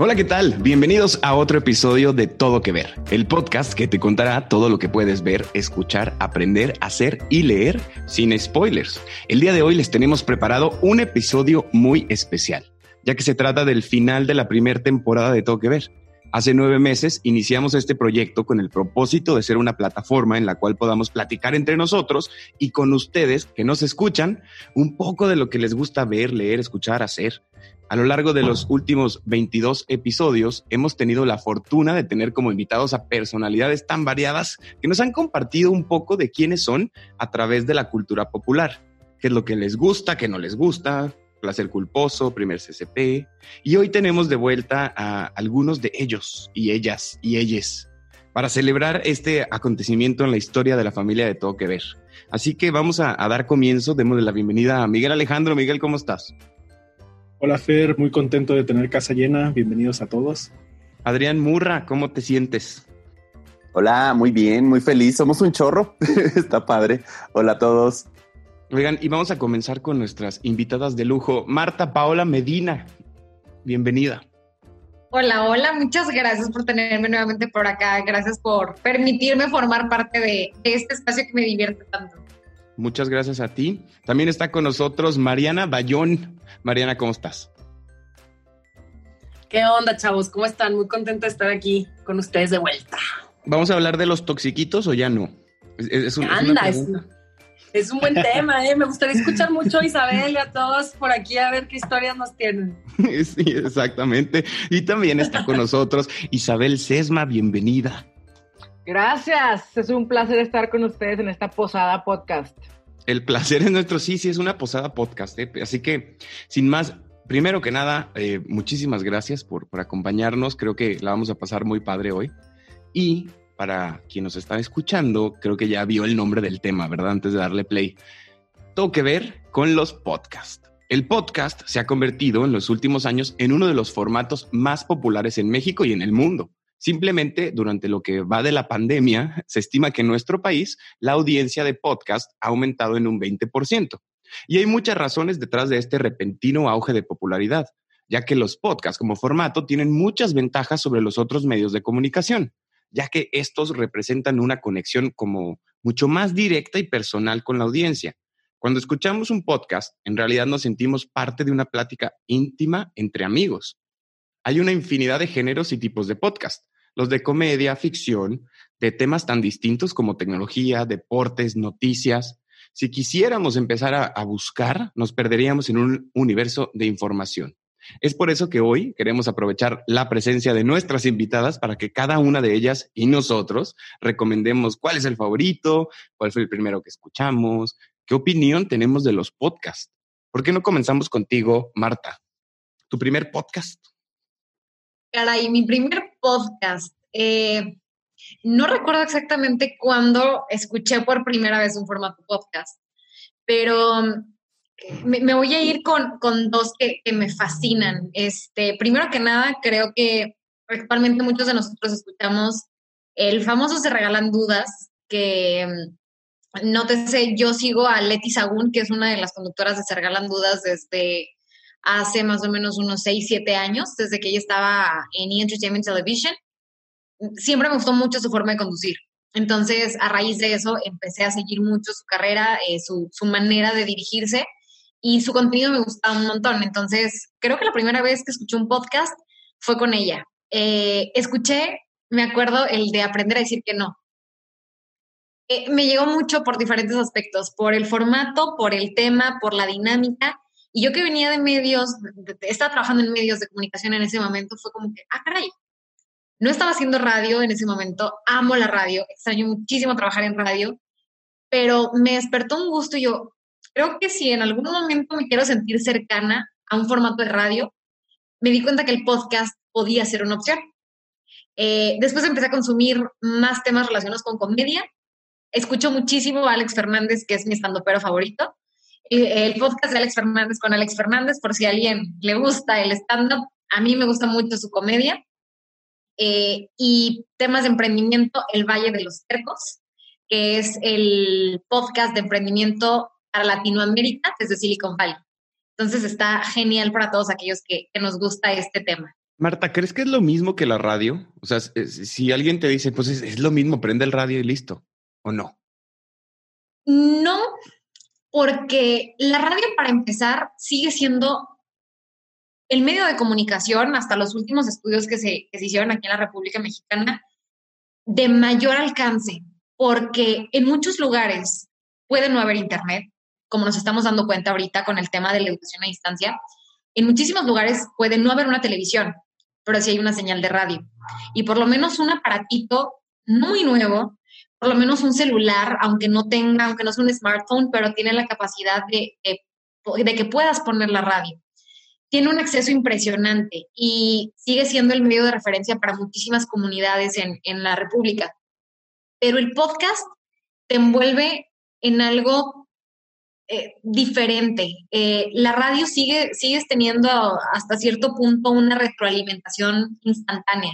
Hola, ¿qué tal? Bienvenidos a otro episodio de Todo que Ver, el podcast que te contará todo lo que puedes ver, escuchar, aprender, hacer y leer sin spoilers. El día de hoy les tenemos preparado un episodio muy especial, ya que se trata del final de la primera temporada de Todo que Ver. Hace nueve meses iniciamos este proyecto con el propósito de ser una plataforma en la cual podamos platicar entre nosotros y con ustedes que nos escuchan un poco de lo que les gusta ver, leer, escuchar, hacer. A lo largo de los últimos 22 episodios hemos tenido la fortuna de tener como invitados a personalidades tan variadas que nos han compartido un poco de quiénes son a través de la cultura popular, qué es lo que les gusta, qué no les gusta, placer culposo, primer CCP. Y hoy tenemos de vuelta a algunos de ellos y ellas y ellas para celebrar este acontecimiento en la historia de la familia de Todo Que Ver. Así que vamos a, a dar comienzo, démosle la bienvenida a Miguel Alejandro. Miguel, ¿cómo estás? Hola Fer, muy contento de tener casa llena. Bienvenidos a todos. Adrián Murra, ¿cómo te sientes? Hola, muy bien, muy feliz. Somos un chorro. Está padre. Hola a todos. Oigan, y vamos a comenzar con nuestras invitadas de lujo. Marta Paola Medina, bienvenida. Hola, hola, muchas gracias por tenerme nuevamente por acá. Gracias por permitirme formar parte de, de este espacio que me divierte tanto. Muchas gracias a ti. También está con nosotros Mariana Bayón. Mariana, ¿cómo estás? ¿Qué onda, chavos? ¿Cómo están? Muy contenta de estar aquí con ustedes de vuelta. ¿Vamos a hablar de los toxiquitos o ya no? Es, es, un, Anda, es, es, un buen tema, ¿eh? Me gustaría escuchar mucho a Isabel y a todos por aquí a ver qué historias nos tienen. Sí, exactamente. Y también está con nosotros Isabel Sesma, bienvenida. Gracias, es un placer estar con ustedes en esta posada podcast. El placer es nuestro, sí, sí, es una posada podcast. ¿eh? Así que, sin más, primero que nada, eh, muchísimas gracias por, por, acompañarnos. Creo que la vamos a pasar muy padre hoy. Y para quien nos está escuchando, creo que ya vio el nombre del tema, ¿verdad? Antes de darle play. Todo que ver con los podcasts. El podcast se ha convertido en los últimos años en uno de los formatos más populares en México y en el mundo. Simplemente durante lo que va de la pandemia, se estima que en nuestro país la audiencia de podcast ha aumentado en un 20%. Y hay muchas razones detrás de este repentino auge de popularidad, ya que los podcasts como formato tienen muchas ventajas sobre los otros medios de comunicación, ya que estos representan una conexión como mucho más directa y personal con la audiencia. Cuando escuchamos un podcast, en realidad nos sentimos parte de una plática íntima entre amigos. Hay una infinidad de géneros y tipos de podcast los de comedia, ficción, de temas tan distintos como tecnología, deportes, noticias. Si quisiéramos empezar a, a, buscar, nos perderíamos en un universo de información. Es por eso que hoy queremos aprovechar la presencia de nuestras invitadas para que cada una de ellas y nosotros recomendemos cuál es el favorito, cuál fue el primero que escuchamos, qué opinión tenemos de los podcasts. ¿Por qué no comenzamos contigo, Marta? ¿Tu primer podcast? Caray, mi primer podcast. Eh, no recuerdo exactamente cuándo escuché por primera vez un formato podcast, pero me, me voy a ir con, con dos que, que, me fascinan. Este, primero que nada, creo que actualmente muchos de nosotros escuchamos el famoso Se Regalan Dudas, que nótese, yo sigo a Leti Sagún, que es una de las conductoras de Se Regalan Dudas desde hace más o menos unos 6, 7 años, desde que ella estaba en E! Entertainment Television. Siempre me gustó mucho su forma de conducir. Entonces, a raíz de eso, empecé a seguir mucho su carrera, eh, su, su, manera de dirigirse y su contenido me gustaba un montón. Entonces, creo que la primera vez que escuché un podcast fue con ella. Eh, escuché, me acuerdo, el de aprender a decir que no. Eh, me llegó mucho por diferentes aspectos, por el formato, por el tema, por la dinámica y yo que venía de medios, estaba trabajando en medios de comunicación en ese momento, fue como que, ah, caray, no estaba haciendo radio en ese momento, amo la radio, extraño muchísimo trabajar en radio, pero me despertó un gusto y yo creo que si en algún momento me quiero sentir cercana a un formato de radio, me di cuenta que el podcast podía ser una opción. Eh, después empecé a consumir más temas relacionados con comedia. Escucho muchísimo a Alex Fernández, que es mi estandopero favorito el podcast de Alex Fernández con Alex Fernández, por si a alguien le gusta el stand-up. A mí me gusta mucho su comedia. Eh, y temas de emprendimiento, El Valle de los Tercos, que es el podcast de emprendimiento para Latinoamérica desde Silicon Valley. Entonces está genial para todos aquellos que, que nos gusta este tema. Marta, ¿crees que es lo mismo que la radio? O sea, si alguien te dice, pues es, lo mismo, prende el radio y listo, ¿o no? No, porque la radio, para empezar, sigue siendo el medio de comunicación, hasta los últimos estudios que se, hicieron aquí en la República Mexicana, de mayor alcance, porque en muchos lugares puede no haber internet, como nos estamos dando cuenta ahorita con el tema de la educación a distancia. En muchísimos lugares puede no haber una televisión, pero sí hay una señal de radio. Y por lo menos un aparatito muy nuevo, por lo menos un celular, aunque no tenga, aunque no sea un smartphone, pero tiene la capacidad de, de, que puedas poner la radio. Tiene un acceso impresionante y sigue siendo el medio de referencia para muchísimas comunidades en, en la República. Pero el podcast te envuelve en algo eh, diferente. Eh, la radio sigue, sigues teniendo hasta cierto punto una retroalimentación instantánea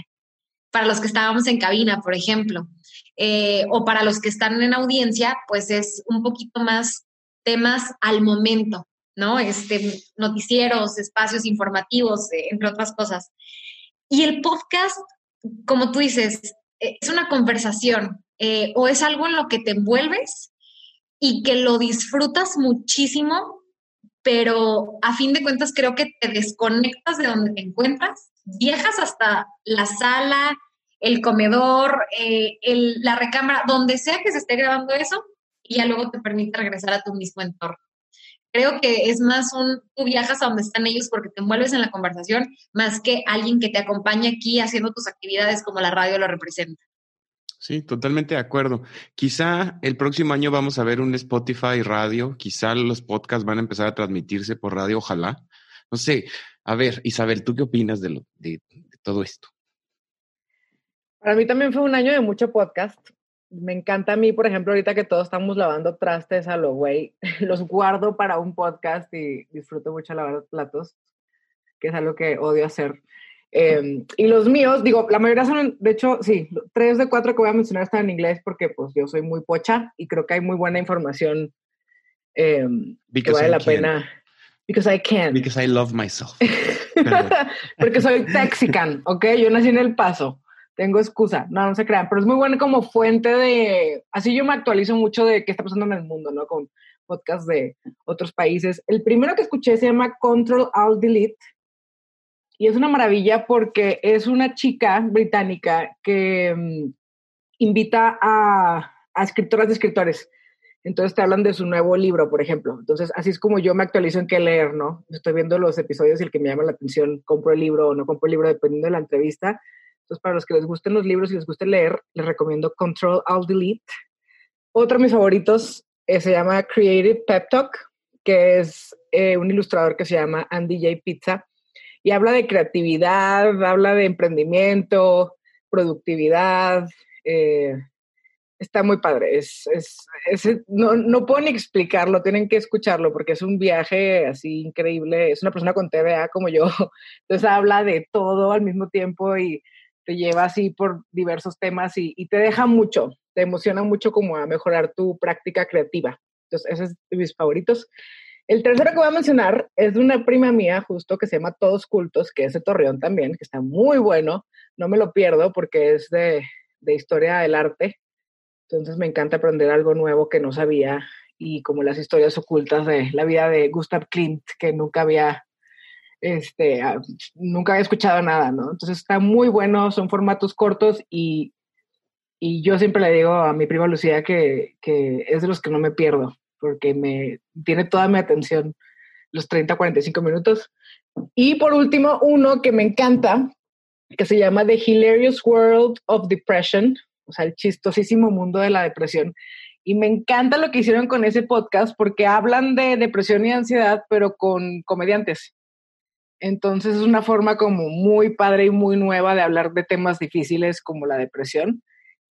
para los que estábamos en cabina, por ejemplo, eh, o para los que están en audiencia, pues es un poquito más temas al momento, ¿no? Este, noticieros, espacios informativos, entre otras cosas. Y el podcast, como tú dices, es una conversación o es algo en lo que te envuelves y que lo disfrutas muchísimo, pero a fin de cuentas creo que te desconectas de donde te encuentras, viajas hasta la sala, el comedor, eh, la recámara, donde sea que se esté grabando eso, y ya luego te permite regresar a tu mismo entorno. Creo que es más un, tú viajas a donde están ellos porque te envuelves en la conversación, más que alguien que te acompañe aquí haciendo tus actividades como la radio lo representa. Sí, totalmente de acuerdo. Quizá el próximo año vamos a ver un Spotify radio, quizá los podcasts van a empezar a transmitirse por radio, ojalá. No sé, a ver, Isabel, ¿tú qué opinas de, lo, de, todo esto? Para mí también fue un año de mucho podcast. Me encanta a mí, por ejemplo, ahorita que todos estamos lavando trastes a lo güey, los guardo para un podcast y disfruto mucho lavar platos, que es algo que odio hacer. Em, y los míos, digo, la mayoría son, de hecho, sí, tres de cuatro que voy a mencionar están en inglés porque pues yo soy muy pocha y creo que hay muy buena información eh, que vale la pena. Because I can. Because I love myself. porque soy texican, ¿ok? Yo nací en El Paso. Tengo excusa, no, no se crean, pero es muy bueno como fuente de, así yo me actualizo mucho de qué está pasando en el mundo, ¿no? Con podcasts de otros países. El primero que escuché se llama Control Alt Delete y es una maravilla porque es una chica británica que mm, invita a, a escritoras de escritores. Entonces te hablan de su nuevo libro, por ejemplo. Entonces, así es como yo me actualizo en qué leer, ¿no? Estoy viendo los episodios y el que me llama la atención, compro el libro o no compro el libro, dependiendo de la entrevista. Entonces, para los que les gusten los libros y les guste leer, les recomiendo Control Alt Delete. Otro de mis favoritos eh, se llama Creative Pep Talk, que es eh, un ilustrador que se llama Andy J. Pizza y habla de creatividad, habla de emprendimiento, productividad. Eh, está muy padre. Es, no, no ni explicarlo, tienen que escucharlo porque es un viaje así increíble. Es una persona con TVA como yo. Entonces habla de todo al mismo tiempo y te lleva así por diversos temas y, te deja mucho, te emociona mucho como a mejorar tu práctica creativa. Entonces, ese es de mis favoritos. El tercero que voy a mencionar es de una prima mía, justo que se llama Todos Cultos, que es de Torreón también, que está muy bueno. No me lo pierdo porque es de, historia del arte. Entonces me encanta aprender algo nuevo que no sabía y como las historias ocultas de la vida de Gustav Klimt, que nunca había, este, ah, nunca había escuchado nada, ¿no? Entonces está muy bueno, son formatos cortos y, yo siempre le digo a mi prima Lucía que, que es de los que no me pierdo porque me tiene toda mi atención los 30, 45 minutos. Y por último, uno que me encanta, que se llama The Hilarious World of Depression, o sea, el chistosísimo mundo de la depresión. Y me encanta lo que hicieron con ese podcast porque hablan de depresión y ansiedad, pero con comediantes. Entonces es una forma como muy padre y muy nueva de hablar de temas difíciles como la depresión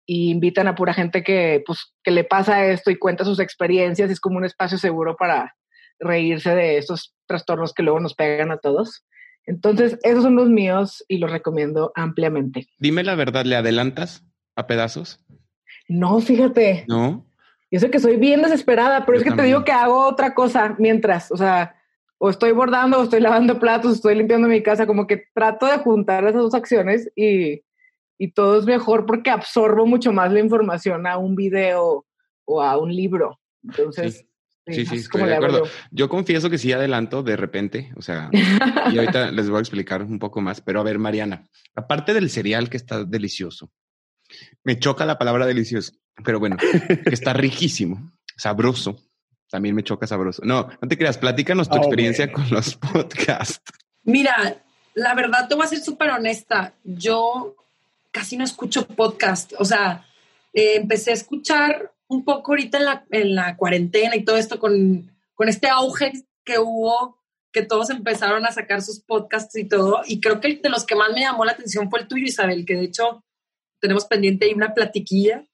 y invitan a pura gente que, pues, que le pasa esto y cuenta sus experiencias. Es como un espacio seguro para reírse de estos trastornos que luego nos pegan a todos. Entonces, esos son los míos y los recomiendo ampliamente. Dime la verdad, ¿le adelantas a pedazos? No, fíjate. No. Yo sé que soy bien desesperada, pero es que te digo que hago otra cosa mientras, o sea, o estoy bordando, o estoy lavando platos, estoy limpiando mi casa, como que trato de juntar esas dos acciones y, y todo es mejor porque absorbo mucho más la información a un video o a un libro. Entonces, Sí, sí, estoy de acuerdo. Yo. confieso que sí adelanto de repente, o sea, y ahorita les voy a explicar un poco más, pero a ver, Mariana, aparte del cereal que está delicioso, me choca la palabra delicioso, pero bueno, que está riquísimo, sabroso, también me choca sabroso. No, no te creas, platícanos tu experiencia con los podcasts. Mira, la verdad te voy a ser súper honesta, yo casi no escucho podcast, o sea, eh, empecé a escuchar un poco ahorita en la, en la cuarentena y todo esto con, con este auge que hubo, que todos empezaron a sacar sus podcasts y todo. Y creo que de los que más me llamó la atención fue el tuyo, Isabel, que de hecho tenemos pendiente ahí una platiquilla.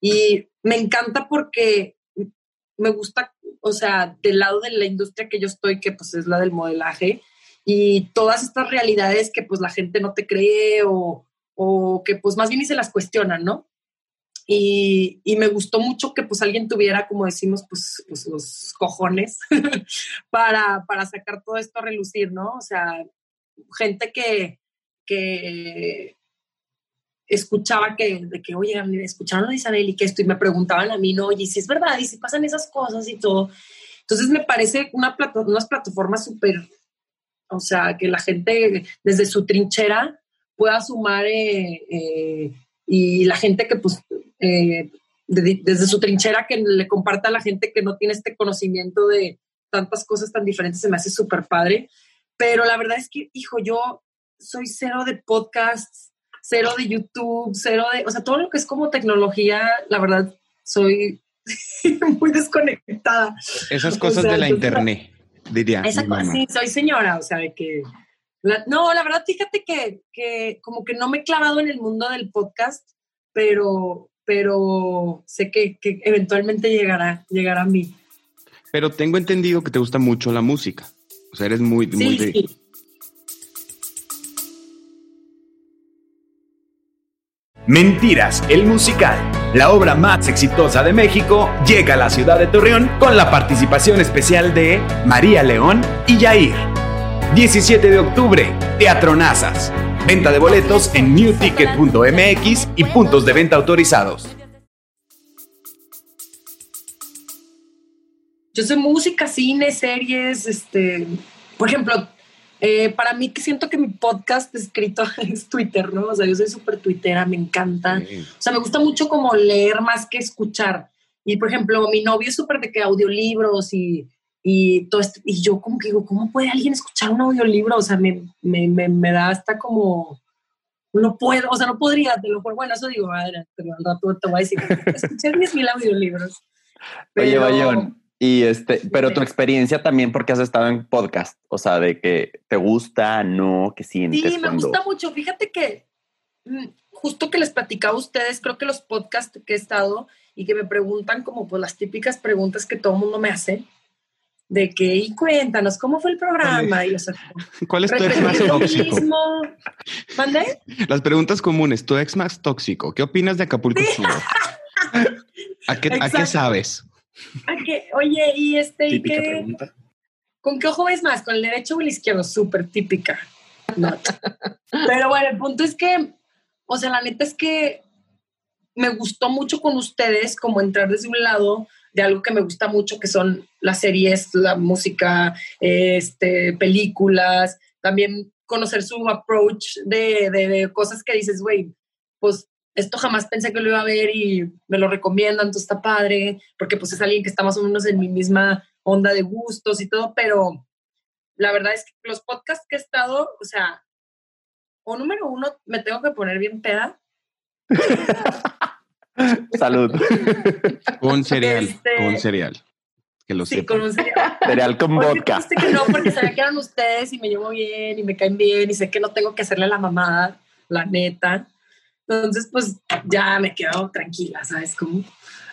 Y me encanta porque me gusta, o sea, del lado de la industria que yo estoy, que pues es la del modelaje, y todas estas realidades que pues la gente no te cree o, o que pues más bien ni se las cuestionan, ¿no? Y, me gustó mucho que pues alguien tuviera, como decimos, pues, pues los cojones para, para, sacar todo esto a relucir, ¿no? O sea, gente que, que escuchaba que, de que, oye, escucharon a Isabel y que esto, y me preguntaban a mí, no, oye, si es verdad, y si pasan esas cosas y todo. Entonces me parece una plata, unas plataformas súper, o sea, que la gente desde su trinchera pueda sumar eh, eh, y la gente que pues eh, desde su trinchera que le comparta a la gente que no tiene este conocimiento de tantas cosas tan diferentes, se me hace súper padre. Pero la verdad es que, hijo, yo soy cero de podcasts, cero de YouTube, cero de, o sea, todo lo que es como tecnología, la verdad, soy muy desconectada. Esas cosas de la internet, diría. Esa sí, soy señora, o sea, de que... no, la verdad, fíjate que, que como que no me he clavado en el mundo del podcast, pero, pero sé que, eventualmente llegará, llegará a mí. Pero tengo entendido que te gusta mucho la música. O sea, eres muy, muy de... sí. Mentiras, el musical, la obra más exitosa de México, llega a la ciudad de Torreón con la participación especial de María León y Yair. 17 de octubre, Teatro Nazas. Venta de boletos en newticket.mx y puntos de venta autorizados. Yo soy música, cine, series, este, por ejemplo, eh, para mí que siento que mi podcast escrito es Twitter, ¿no? O sea, yo soy súper twittera, me encanta. O sea, me gusta mucho como leer más que escuchar. Y por ejemplo, mi novio es súper de que audiolibros y y, todo y yo como que digo, ¿cómo puede alguien escuchar un audiolibro? O sea, me, me, me, da hasta como, no puedo, o sea, no podría, te lo juro. Bueno, eso digo, madre, pero al rato te voy a decir, escuché 10.000 audiolibros. Oye, Bayón, y este, pero tu experiencia también porque has estado en podcast, o sea, de que te gusta, no, que sientes. Sí, me gusta mucho. Fíjate que mm, justo que les platicaba a ustedes, creo que los podcasts que he estado y que me preguntan como pues las típicas preguntas que todo el mundo me hace, de que, y cuéntanos, ¿cómo fue el programa? Y, o sea, ¿Cuál es tu ex más tóxico? ¿Mande? Las preguntas comunes, tu ex más tóxico, ¿qué opinas de Acapulco ¿A qué, ¿A qué sabes? ¿A qué? Oye, y este, ¿y qué? ¿Con qué ojo ves más? ¿Con el derecho o el izquierdo? Súper típica. Pero bueno, el punto es que, o sea, la neta es que me gustó mucho con ustedes como entrar desde un lado de algo que me gusta mucho, que son las series, la música, este, películas, también conocer su approach de, de, cosas que dices, güey, pues esto jamás pensé que lo iba a ver y me lo recomiendan, entonces está padre, porque pues es alguien que está más o menos en mi misma onda de gustos y todo, pero la verdad es que los podcasts que he estado, o sea, o número uno, me tengo que poner bien peda. Salud. Con cereal, este, con cereal. Que lo sí, con un cereal. cereal con vodka. Que no, porque sabía que eran ustedes y me llevo bien y me caen bien y sé que no tengo que hacerle la mamada, la neta. Entonces, pues ya me quedo tranquila, ¿sabes cómo?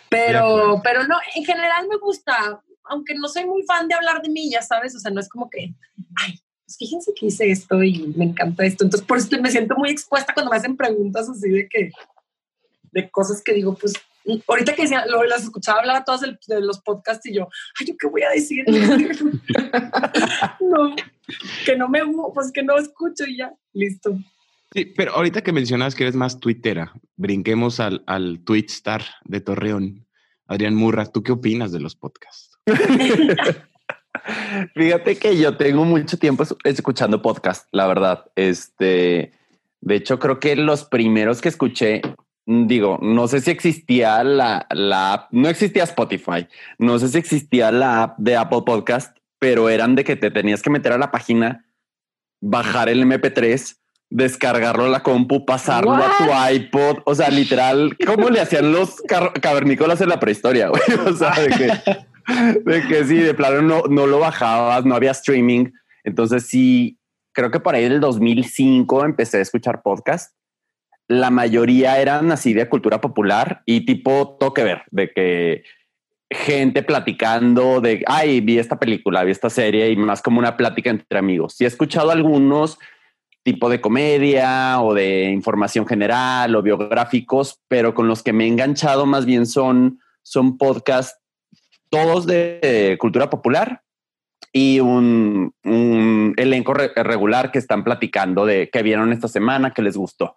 Pero, pero no, en general me gusta, aunque no soy muy fan de hablar de mí, ya sabes, o sea, no es como que, ay, pues fíjense que hice esto y me encanta esto. Entonces, por eso me siento muy expuesta cuando me hacen preguntas así de que, de cosas que digo, pues ahorita que decía, lo, las escuchaba hablar a todas de, de los podcasts y yo, ay, ¿yo qué voy a decir? no, que no me, pues que no escucho y ya, listo. Sí, pero ahorita que mencionas que eres más tuitera, brinquemos al, al star de Torreón. Adrián Murra, ¿tú qué opinas de los podcasts? Fíjate que yo tengo mucho tiempo escuchando podcast, la verdad. Este, de hecho, creo que los primeros que escuché, digo, no sé si existía la, la app, no existía Spotify, no sé si existía la app de Apple Podcast, pero eran de que te tenías que meter a la página, bajar el MP3, descargarlo a la compu, pasarlo a tu iPod, o sea, literal, ¿cómo le hacían los cavernícolas en la prehistoria? Güey? O sea, de que, de que sí, de plano no, no lo bajabas, no había streaming. Entonces sí, creo que por ahí del 2005 empecé a escuchar podcast. La mayoría eran así de cultura popular y tipo toque ver, de que gente platicando de, ay, vi esta película, vi esta serie y más como una plática entre amigos. Sí he escuchado algunos tipo de comedia o de información general o biográficos, pero con los que me he enganchado más bien son, son podcasts todos de cultura popular y un, elenco regular que están platicando de qué vieron esta semana, qué les gustó.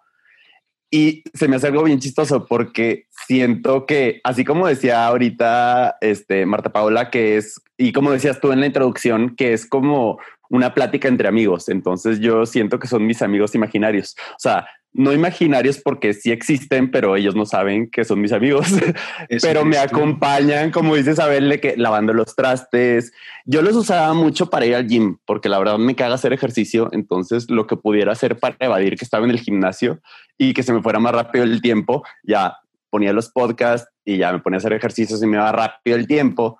Y se me hace algo bien chistoso porque siento que, así como decía ahorita este, Marta Paula, que es, y como decías tú en la introducción, que es como una plática entre amigos. Entonces yo siento que son mis amigos imaginarios. O sea, no imaginarios porque sí existen, pero ellos no saben que son mis amigos. pero me acompañan, como dice Isabel, que lavando los trastes. Yo los usaba mucho para ir al gym, porque la verdad me caga hacer ejercicio. Entonces, lo que pudiera hacer para evadir que estaba en el gimnasio y que se me fuera más rápido el tiempo, ya ponía los podcasts y ya me ponía a hacer ejercicios y me iba rápido el tiempo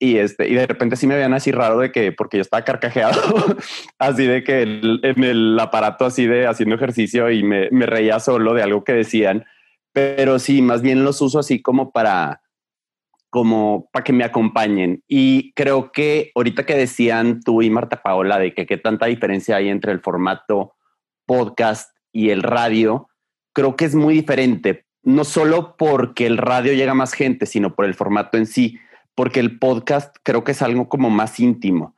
y este y de repente sí me veían así raro de que porque yo estaba carcajeado así de que en el aparato así de haciendo ejercicio y me, me, reía solo de algo que decían pero sí más bien los uso así como para como para que me acompañen. Y creo que ahorita que decían tú y Marta Paola de que qué tanta diferencia hay entre el formato podcast y el radio creo que es muy diferente no solo porque el radio llega a más gente sino por el formato en sí porque el podcast creo que es algo como más íntimo.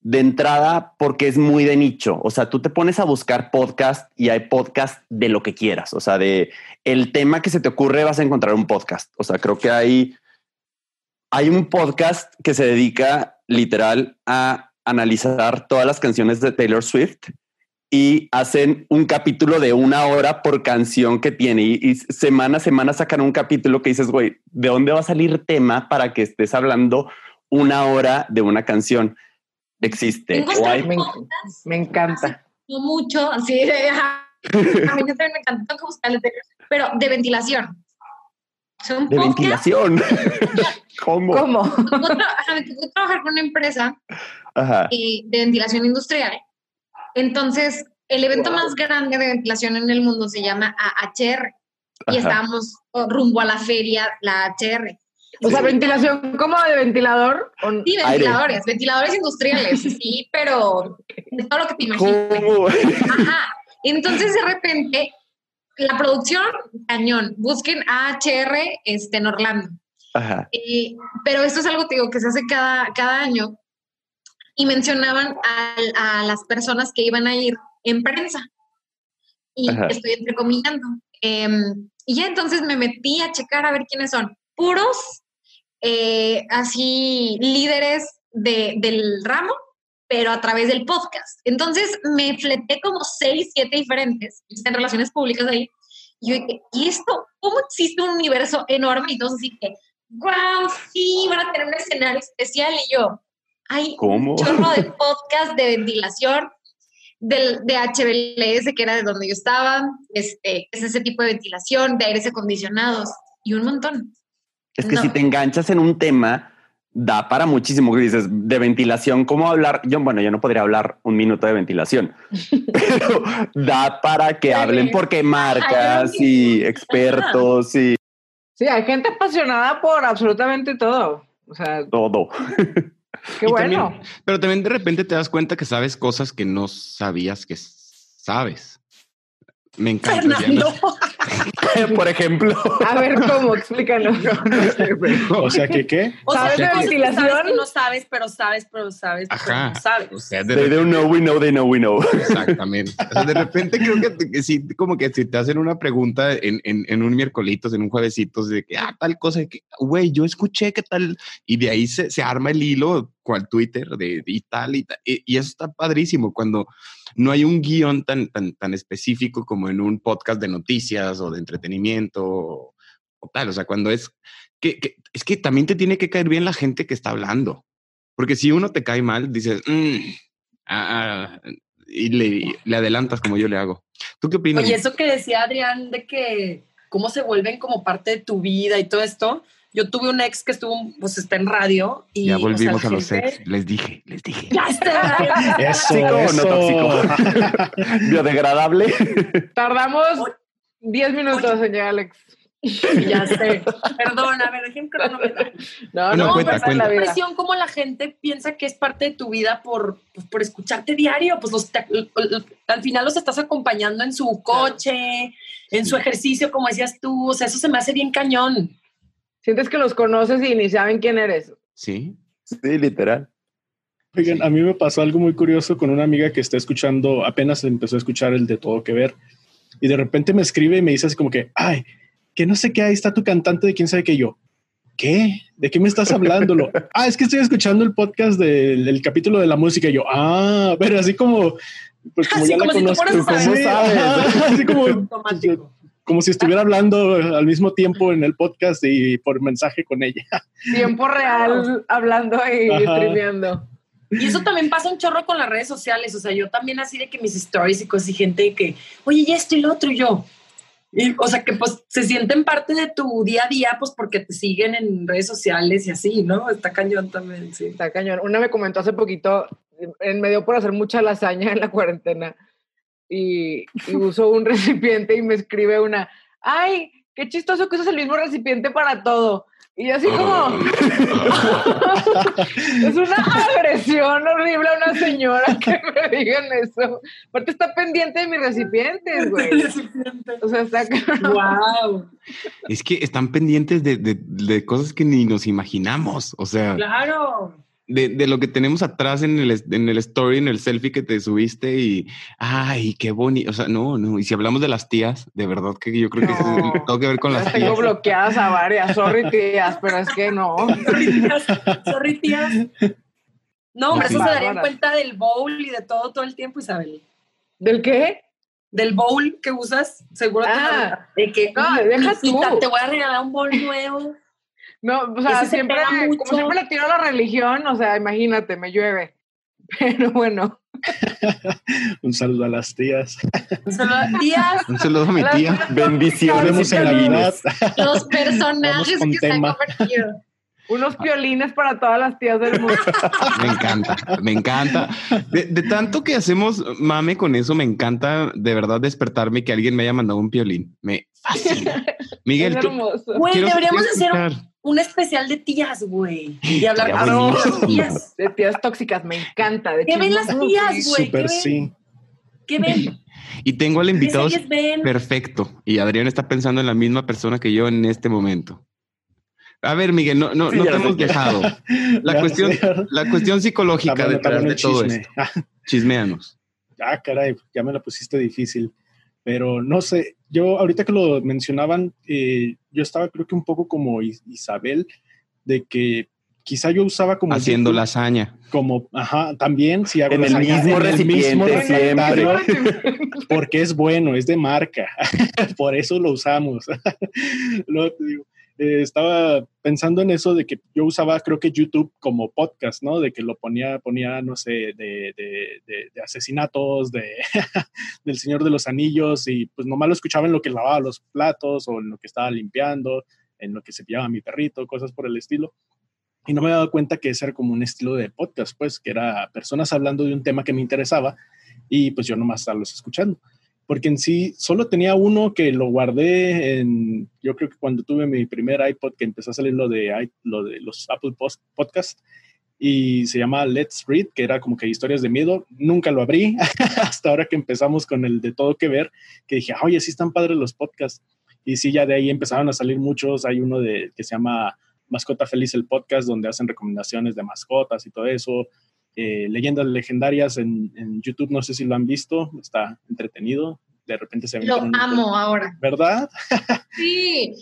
De entrada, porque es muy de nicho. O sea, tú te pones a buscar podcast y hay podcast de lo que quieras. O sea, de el tema que se te ocurre vas a encontrar un podcast. O sea, creo que hay, hay un podcast que se dedica literal a analizar todas las canciones de Taylor Swift y hacen un capítulo de una hora por canción que tiene y, semana a semana sacan un capítulo que dices, güey, ¿de dónde va a salir tema para que estés hablando una hora de una canción? Existe. me, encanta. No mucho, así de... A mí también me encanta buscarles, pero de ventilación. de ventilación. ¿Cómo? ¿Cómo? me tocó trabajar con una empresa eh, de ventilación industrial entonces, el evento más grande de ventilación en el mundo se llama AHR y estábamos rumbo a la feria, la AHR. O sea, ventilación como de ventilador. Sí, ventiladores, ventiladores industriales, sí, pero de todo lo que te imaginas. Ajá. Entonces, de repente, la producción, cañón, busquen AHR este, en Orlando. Ajá. pero esto es algo digo, que se hace cada, cada año y mencionaban a, las personas que iban a ir en prensa. Y estoy entrecomillando. Em, y ya entonces me metí a checar a ver quiénes son. Puros, eh, así, líderes del ramo, pero a través del podcast. Entonces me fleté como seis, siete diferentes, en relaciones públicas ahí. Y yo dije, ¿y esto? ¿Cómo existe un universo enorme? Y entonces así que, wow, sí, van a tener un escenario especial. Y yo, hay un chorro de podcast de ventilación, del, de HBLS, que era de donde yo estaba, este, es ese tipo de ventilación, de aires acondicionados y un montón. Es que si te enganchas en un tema, da para muchísimo. Dices de ventilación, ¿cómo hablar? Yo, bueno, yo no podría hablar un minuto de ventilación, pero da para que hablen porque marcas y expertos y. Sí, hay gente apasionada por absolutamente todo. O sea, todo. Qué bueno. pero también de repente te das cuenta que sabes cosas que no sabías que sabes. Me encanta. Fernando. Por ejemplo. A ver, ¿cómo? Explícanos. Pero- O sea que, ¿qué? O sea, ¿Sabes de ventilación? sabes que no sabes, pero sabes, pero sabes, pero Ajá. no sabes. O sea, de They don't know, we know, they know, we know. Exactamente. O sea, de repente creo que, que sí, como que si te hacen una pregunta en, en, en un miércolitos, en un juevesitos, de que, ah, tal cosa, que, güey, yo escuché que tal, y de ahí se, se arma el hilo, cual Twitter, de, y tal, y tal. Y, y eso está padrísimo cuando no hay un guion tan, tan, tan específico como en un podcast de noticias o de entretenimiento o, o tal. O sea, cuando es que, que- es que también te tiene que caer bien la gente que está hablando. Porque si uno te cae mal, dices, "Mm, ah, ah", y le, le adelantas como yo le hago. ¿Tú qué opinas? Oye, eso que decía Adrián de que cómo se vuelven como parte de tu vida y todo esto. Yo tuve un ex que estuvo, pues está en radio y ya o sea, volvimos la a los gente- sex. Les dije, les dije. Ya está. Eso, ¿Tóxico o no tóxico? Biodegradable. Tardamos Oye. 10 minutos en llegar, Alex. ya sé. Perdón, a ver, dejen cronometrar. No, Bueno, no, cuenta, la cuenta. vida. presión como la gente piensa que es parte de tu vida por, pues, por escucharte diario, pues los, al final los estás acompañando en su coche, en su ejercicio, como decías tú, o sea, eso se me hace bien cañón. Sientes que los conoces y ni saben quién eres. Sí. Sí, literal. Oigan, a mí me pasó algo muy curioso con una amiga que está escuchando, apenas empezó a escuchar el de Todo Que Ver, y de repente me escribe y me dice así como que, ay, que no sé qué, ahí está tu cantante de quién sabe qué yo. ¿Qué? ¿De qué me estás hablando? Lo, ah, es que estoy escuchando el podcast del, del capítulo de la música. Y yo, ah, pero así como, pues como Así ya como la si tú conozco, fueras a ¿cómo saber. sabes? Ajá, así como. Como si estuviera hablando al mismo tiempo en el podcast y por mensaje con ella. Tiempo real hablando y streameando. Y eso también pasa un chorro con las redes sociales. O sea, yo también así de que mis stories y cosas y gente de que, oye, y esto y lo otro y yo. Y, o sea, que pues se sienten parte de tu día a día, pues porque te siguen en redes sociales y así, ¿no? Está cañón también, sí. Está cañón. Una me comentó hace poquito, en me dio por hacer mucha lasaña en la cuarentena y, y uso un recipiente y me escribe una, ay, qué chistoso que usas el mismo recipiente para todo. Y yo así como, es una agresión horrible a una señora que me digan eso. Aparte está pendiente de mis recipientes, güey. O sea, está wow. Es que están pendientes de, de- de cosas que ni nos imaginamos. O sea, Claro. De, de lo que tenemos atrás en el, en el story, en el selfie que te subiste y, ay, qué bonito. O sea, no, no. Y si hablamos de las tías, de verdad que yo creo que No. es- tengo que ver con las Las tengo tías. bloqueadas a varias, sorry tías, pero es que no. Sorry, tías. Sorry, tías. No, hombre, eso se darían bárbaras. cuenta del bowl y de todo todo el tiempo, Isabel. ¿Del qué? Del bowl que usas, seguro Ah. de que No, "Mm, deja tú". te voy a regalar un bowl nuevo. No, o sea, Ese siempre, como siempre le tiro a la religión, o sea, imagínate, me llueve. Pero bueno, Un saludo a las tías. Solo, tías, Un saludo a mi tía. Bendiciones. en Navidad. Los personajes que se han tema. convertido. unos piolines para todas las tías del mundo. Me encanta, me encanta. De, de tanto que hacemos mame con eso, me encanta de verdad despertarme que alguien me haya mandado un piolín. Me fascina. Miguel, es tú- hermoso. güey, deberíamos hacer un. Un especial de tías, güey. Y hablar con las tías. De tías tóxicas, me encanta. De ¿Qué ven las tías, güey? Súper ¿qué ven? sí. ¿Qué ven? Y tengo al ¿Qué invitado perfecto. Y Adrián está pensando en la misma persona que yo en este momento. A ver, Miguel, no, no, Sí, no te hemos dejado. La Ya cuestión, la cuestión psicológica detrás de todo chisme. esto. Chisméanos. Ah, caray, ya me la pusiste difícil. Pero no sé, yo ahorita que lo mencionaban, eh, yo estaba creo que un poco como Is- Isabel, de que quizá yo usaba como... Haciendo lasaña. Como, ajá, también si hago En el lasaña, mismo en el recipiente recetario, siempre. porque es bueno, es de marca, por eso lo usamos. Luego te digo, estaba pensando en eso de que yo usaba, creo que YouTube como podcast, ¿no? De que lo ponía, ponía, no sé, de, de- asesinatos, de del Señor de los Anillos, y pues nomás lo escuchaba en lo que lavaba los platos o en lo que estaba limpiando, en lo que se pillaba mi perrito, cosas por el estilo. Y no me había dado cuenta que ese era como un estilo de podcast, pues, que era personas hablando de un tema que me interesaba y pues yo nomás estarlos escuchando. Porque en sí solo tenía uno que lo guardé en, yo creo que cuando tuve mi primer iPod que empezó a salir lo de, los Apple Post- Podcast y se llama Let's Read, que era como que historias de miedo. Nunca lo abrí hasta ahora que empezamos con el de todo que ver, que dije, oye, sí están padres los podcasts. Y sí, ya de ahí empezaron a salir muchos. Hay uno de, que se llama Mascota Feliz, el podcast, donde hacen recomendaciones de mascotas y todo eso. Eh, leyendas legendarias en, en, YouTube, no sé si lo han visto, está entretenido. De repente se Lo amo ahora. ¿Verdad? sí.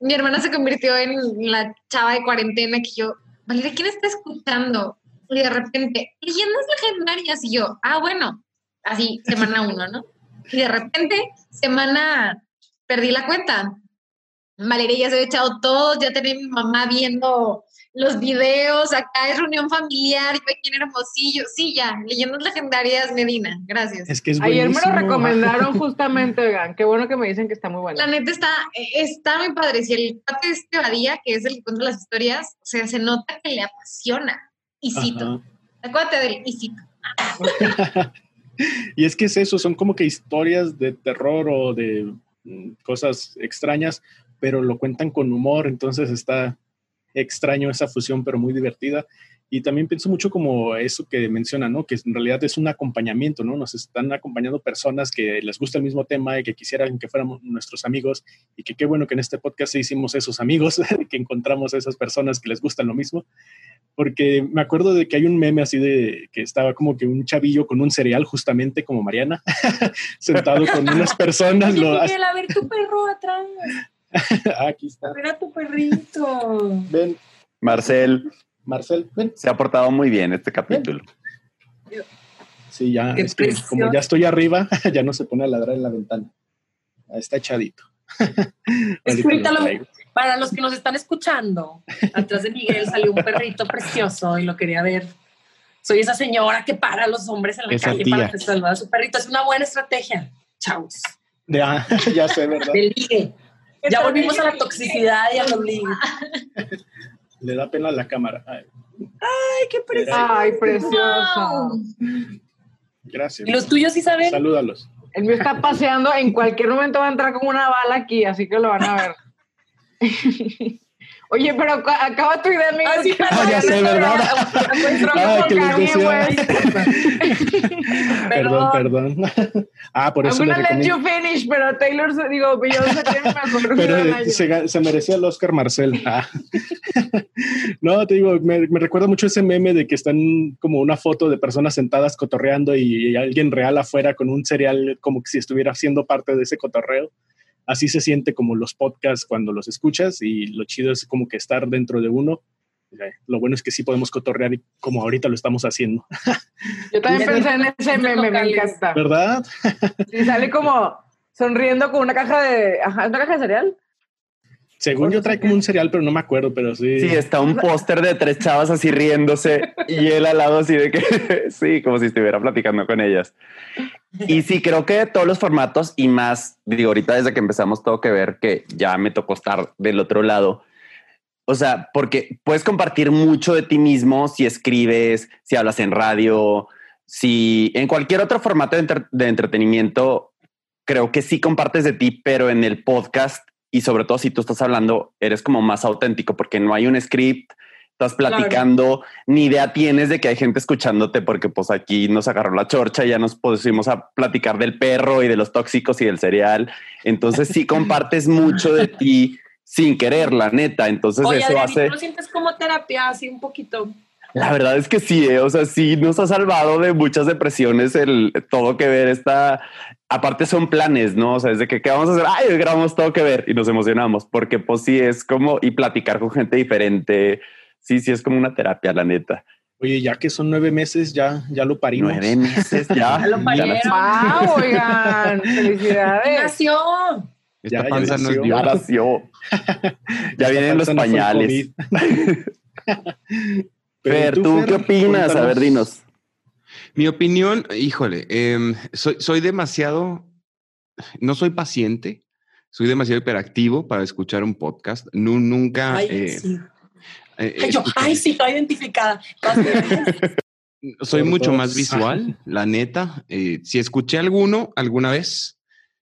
Mi hermana se convirtió en la chava de cuarentena que yo, Valeria, ¿quién está escuchando? Y de repente, leyendas legendarias. Y yo, ah, bueno, así, semana uno, ¿no? Y de repente, semana, perdí la cuenta. Valeria ya se había echado todos, ya tenía mi mamá viendo los videos, acá es reunión familiar, yo aquí en Hermosillo. Sí, ya, leyendas legendarias Medina, gracias. Es que es Ayer me lo recomendaron justamente, oigan, qué bueno que me dicen que está muy bueno. La neta está, está muy padre. Si el pate de este Badía, que es el que cuenta las historias, o sea, se nota que le apasiona. Isito. Acuérdate del Isito. y es que es eso, son como que historias de terror o de mm, cosas extrañas, pero lo cuentan con humor, entonces está, extraño esa fusión, pero muy divertida. Y también pienso mucho como eso que menciona, ¿no? Que en realidad es un acompañamiento, ¿no? Nos están acompañando personas que les gusta el mismo tema y que quisieran que fuéramos nuestros amigos y que qué bueno que en este podcast hicimos esos amigos, que encontramos a esas personas que les gustan lo mismo. Porque me acuerdo de que hay un meme así de que estaba como que un chavillo con un cereal, justamente como Mariana, sentado con unas personas. Oye, lo, Miguel, a ver tu perro atrás. Aquí está. Mira tu perrito. Ven. Marcel. Marcel, ven. Se ha portado muy bien este capítulo. Sí, ya, es que como ya estoy arriba, ya no se pone a ladrar en la ventana. Está echadito. para los que nos están escuchando, atrás de Miguel salió un perrito precioso y lo quería ver. Soy esa señora que para a los hombres en la calle para que salva a su perrito. Es una buena estrategia. Chaus. Ya, ya sé, ¿verdad? Ligue. Ya volvimos a la toxicidad y a los libros. Le da pena a la cámara. Ay, Ay qué precioso. Ay, precioso. Gracias. ¿Y los tuyos, Isabel? Salúdalos. El mío está paseando, en cualquier momento va a entrar como una bala aquí, así que lo van a ver. Oye, pero acaba tu idea, amigo. Ah, sí, ah, ya sé, ¿verdad? ah, que les decía. perdón, perdón. ah, por eso I'm gonna let you finish, pero Taylor, digo, Beyoncé tiene mejor Pero se, se, merecía el Oscar Marcel. Ah. no, te digo, me, me, recuerda mucho ese meme de que están como una foto de personas sentadas cotorreando y, y alguien real afuera con un cereal como si estuviera siendo parte de ese cotorreo así se siente como los podcasts cuando los escuchas y lo chido es como que estar dentro de uno. Lo bueno es que sí podemos cotorrear como ahorita lo estamos haciendo. Yo también pensé en ese meme, me encanta. ¿Verdad? Y sale como sonriendo con una caja de, ajá, una caja de cereal. Según yo trae como un cereal, pero no me acuerdo, pero sí. Sí, está un póster de tres chavas así riéndose y él al lado así de que, sí, como si estuviera platicando con ellas. Y sí, creo que todos los formatos y más, digo, ahorita desde que empezamos todo que ver que ya me tocó estar del otro lado. O sea, porque puedes compartir mucho de ti mismo si escribes, si hablas en radio, si en cualquier otro formato de, de entretenimiento, creo que sí compartes de ti, pero en el podcast y sobre todo si tú estás hablando, eres como más auténtico porque no hay un script, estás platicando, ni idea tienes de que hay gente escuchándote porque pues aquí nos agarró la chorcha y ya nos pusimos a platicar del perro y de los tóxicos y del cereal. Entonces sí compartes mucho de ti sin querer, la neta. Entonces eso hace... ¿tú lo sientes como terapia así un poquito? La verdad es que sí, ¿eh? o sea, sí nos ha salvado de muchas depresiones el todo que ver esta. Aparte son planes, ¿no? O sea, desde que qué vamos a hacer, ay, grabamos todo que ver y nos emocionamos, porque pues sí es como y platicar con gente diferente. Sí, sí es como una terapia, la neta. Oye, ya que son nueve meses, ya, ya lo parimos. Nueve meses, ya. ya lo parieron. ¡Wow! Oigan, felicidades. Nació. Esta panza no es ya nació. ya vienen los pañales. Fer, ¿tú, qué opinas? A ver, dinos. Mi opinión, híjole, eh, soy, soy demasiado, no soy paciente, soy demasiado hiperactivo para escuchar un podcast. No, nunca. Ay, eh, sí. Eh, ay, yo, ay, sí, estoy identificada. soy mucho más visual, la neta. Eh, si escuché alguno alguna vez,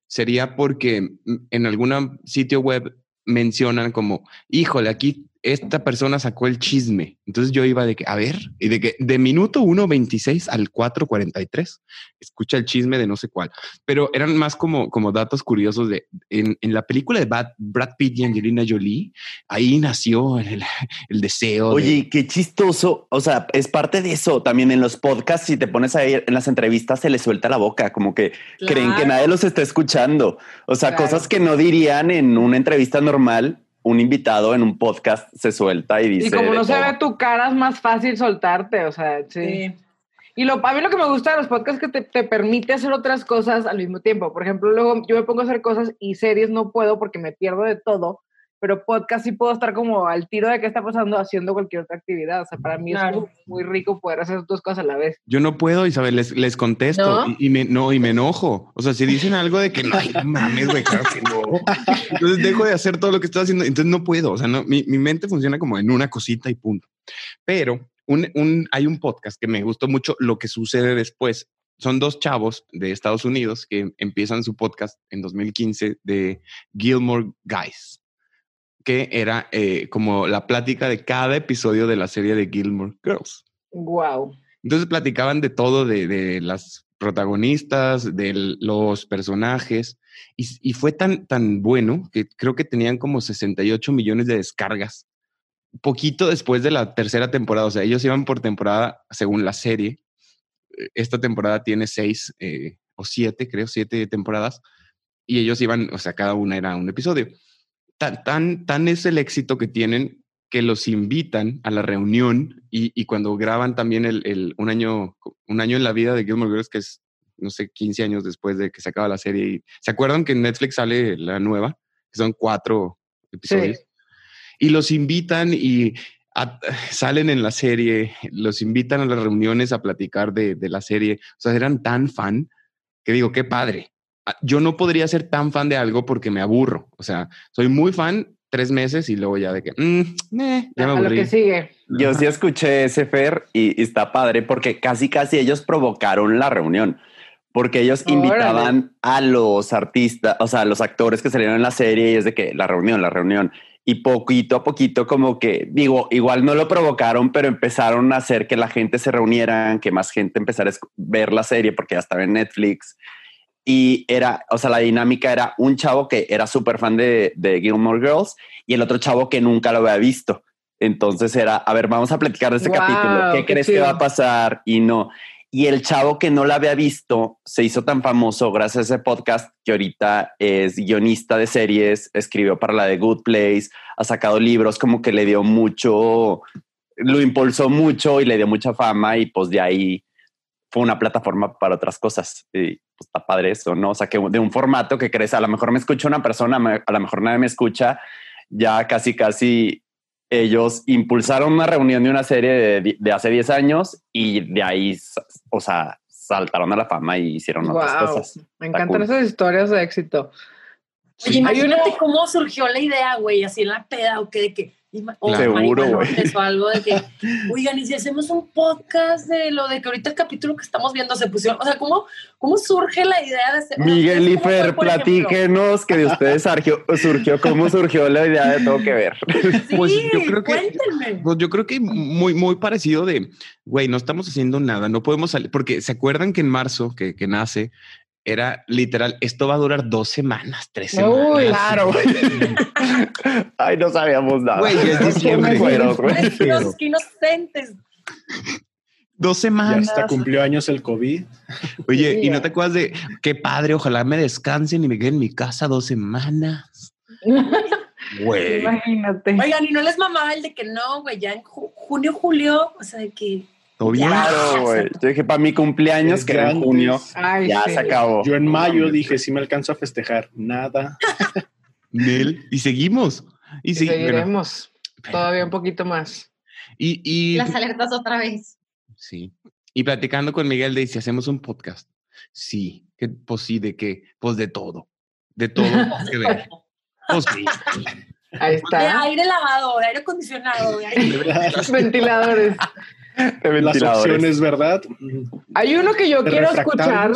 sería porque en algún sitio web mencionan como, híjole, aquí esta persona sacó el chisme. Entonces yo iba de que, a ver, y de que de minuto 1.26 al 4.43, escucha el chisme de no sé cuál. Pero eran más como, como datos curiosos de, en, en la película de Brad, Brad Pitt y Angelina Jolie, ahí nació el, el deseo. de- Oye, qué chistoso. O sea, es parte de eso. También en los podcasts, si te pones ahí en las entrevistas, se les suelta la boca, como que creen que nadie los está escuchando. O sea, Claro. cosas que no dirían en una entrevista normal. Un invitado en un podcast se suelta y dice. Y como no se todo. ve tu cara, es más fácil soltarte, o sea, sí. Sí. Y lo, a mí lo que me gusta de los podcasts es que te, te permite hacer otras cosas al mismo tiempo. Por ejemplo, luego yo me pongo a hacer cosas y series no puedo porque me pierdo de todo, pero podcast sí puedo estar como al tiro de qué está pasando haciendo cualquier otra actividad. O sea, para mí Claro. es muy, muy rico poder hacer dos cosas a la vez. Yo no puedo, Isabel, les, les contesto ¿No? y, y me, no, y me enojo. O sea, si dicen algo de que no, ay, no mames, güey, claro que no. Entonces dejo de hacer todo lo que estoy haciendo. Entonces no puedo. O sea, no, mi, mi mente funciona como en una cosita y punto. Pero un, un- hay un podcast que me gustó mucho lo que sucede después. Son dos chavos de Estados Unidos que empiezan su podcast en 2015 de Gilmore Guys, que era eh, como la plática de cada episodio de la serie de Gilmore Girls. Wow. Entonces platicaban de todo, de, de las protagonistas, de los personajes, y fue tan, tan bueno que creo que tenían como 68 millones de descargas, poquito después de la tercera temporada, o sea, ellos iban por temporada según la serie. Eh, Esta temporada tiene seis eh, o siete, creo, siete temporadas, y ellos iban, o sea, cada una era un episodio. Tan, tan, tan es el éxito que tienen que los invitan a la reunión y, y cuando graban también el, el- un, año, un año en la vida de Gilmore Girls, que es, no sé, 15 años después de que se acaba la serie. Y, ¿Se acuerdan que en Netflix sale la nueva? Que son cuatro episodios. Y los invitan y a- salen en la serie, los invitan a las reuniones a platicar de, de la serie. O sea, eran tan fan que digo, qué padre. Ah, Yo no podría ser tan fan de algo porque me aburro. O sea, soy muy fan tres meses y luego ya de que, mm, eh, ya me a lo aburrí. que sigue. Yo sí escuché ese Fer y, y está padre porque casi casi ellos provocaron la reunión. Porque ellos Órale. invitaban a los artistas, o sea, a los actores que salieron en la serie y es de que la reunión, la reunión. Y poquito a poquito como que, digo, igual no lo provocaron, pero empezaron a hacer que la gente se reuniera, que más gente empezara a ver la serie porque ya estaba en Netflix. Y era, o sea, la dinámica era un chavo que era súper fan de, de Gilmore Girls y el otro chavo que nunca lo había visto. Entonces era, a ver, vamos a platicar de este Wow, capítulo. ¿Qué, qué crees que chido. va a pasar? Y no. Y el chavo que no la había visto se hizo tan famoso gracias a ese podcast que ahorita es guionista de series, escribió para la de Good Place, ha sacado libros, como que le dio mucho, lo impulsó mucho y le dio mucha fama y pues de ahí fue una plataforma para otras cosas. Y pues está padre eso, ¿no? O sea, que de un formato que crees, a lo mejor me escucha una persona, a lo mejor nadie me escucha, ya casi, casi ellos impulsaron una reunión de una serie de, hace 10 años y de ahí, o sea, saltaron a la fama y hicieron otras cosas. Me Está encantan cool. esas historias de éxito. Oye, Sí. imagínate cómo surgió la idea, güey, así en la peda o qué, de que, o Seguro, güey. o algo de que, oigan, y si hacemos un podcast de lo de que ahorita el capítulo que estamos viendo se pusieron, o sea, ¿cómo, cómo surge la idea de hacer? Miguel y ¿Cómo fue, Fer, por ejemplo? platíquenos que de ustedes surgió, surgió cómo surgió la idea de todo que ver. Sí, Pues yo creo que- cuéntenme. Pues yo creo que muy, muy parecido de, güey, no estamos haciendo nada, no podemos salir, porque se acuerdan que en marzo, que, que nace, era literal, esto va a durar dos semanas, tres semanas. Uy, Claro. Ay, no sabíamos nada. Güey, ya es diciembre. Que inocentes. Dos Ya semanas. hasta cumplió años el COVID. Oye, Sí, y no ya. te acuerdas de qué padre, ojalá me descansen y me quede en mi casa dos semanas. Güey. Imagínate. Oigan, y no les mamaba el de que no, güey, ya en ju- junio, julio, o sea, de que ¿Todo bien? Claro, güey. Yo dije para mi cumpleaños, que era en junio. Ay, ya sí. se acabó. Yo en mayo dije, si me alcanzo a festejar. Nada. Nel, y seguimos. Y, seguiremos todavía un poquito más. y, y Las alertas otra vez. sí. Y platicando con Miguel de si hacemos un podcast. Sí, que, pues sí, de qué, pues de todo. De todo que ver. Pues sí. Ahí de está. aire lavado, de aire acondicionado, de aire. Los ventiladores. De Las ventiladores. opciones, ¿verdad? Hay uno que yo De quiero escuchar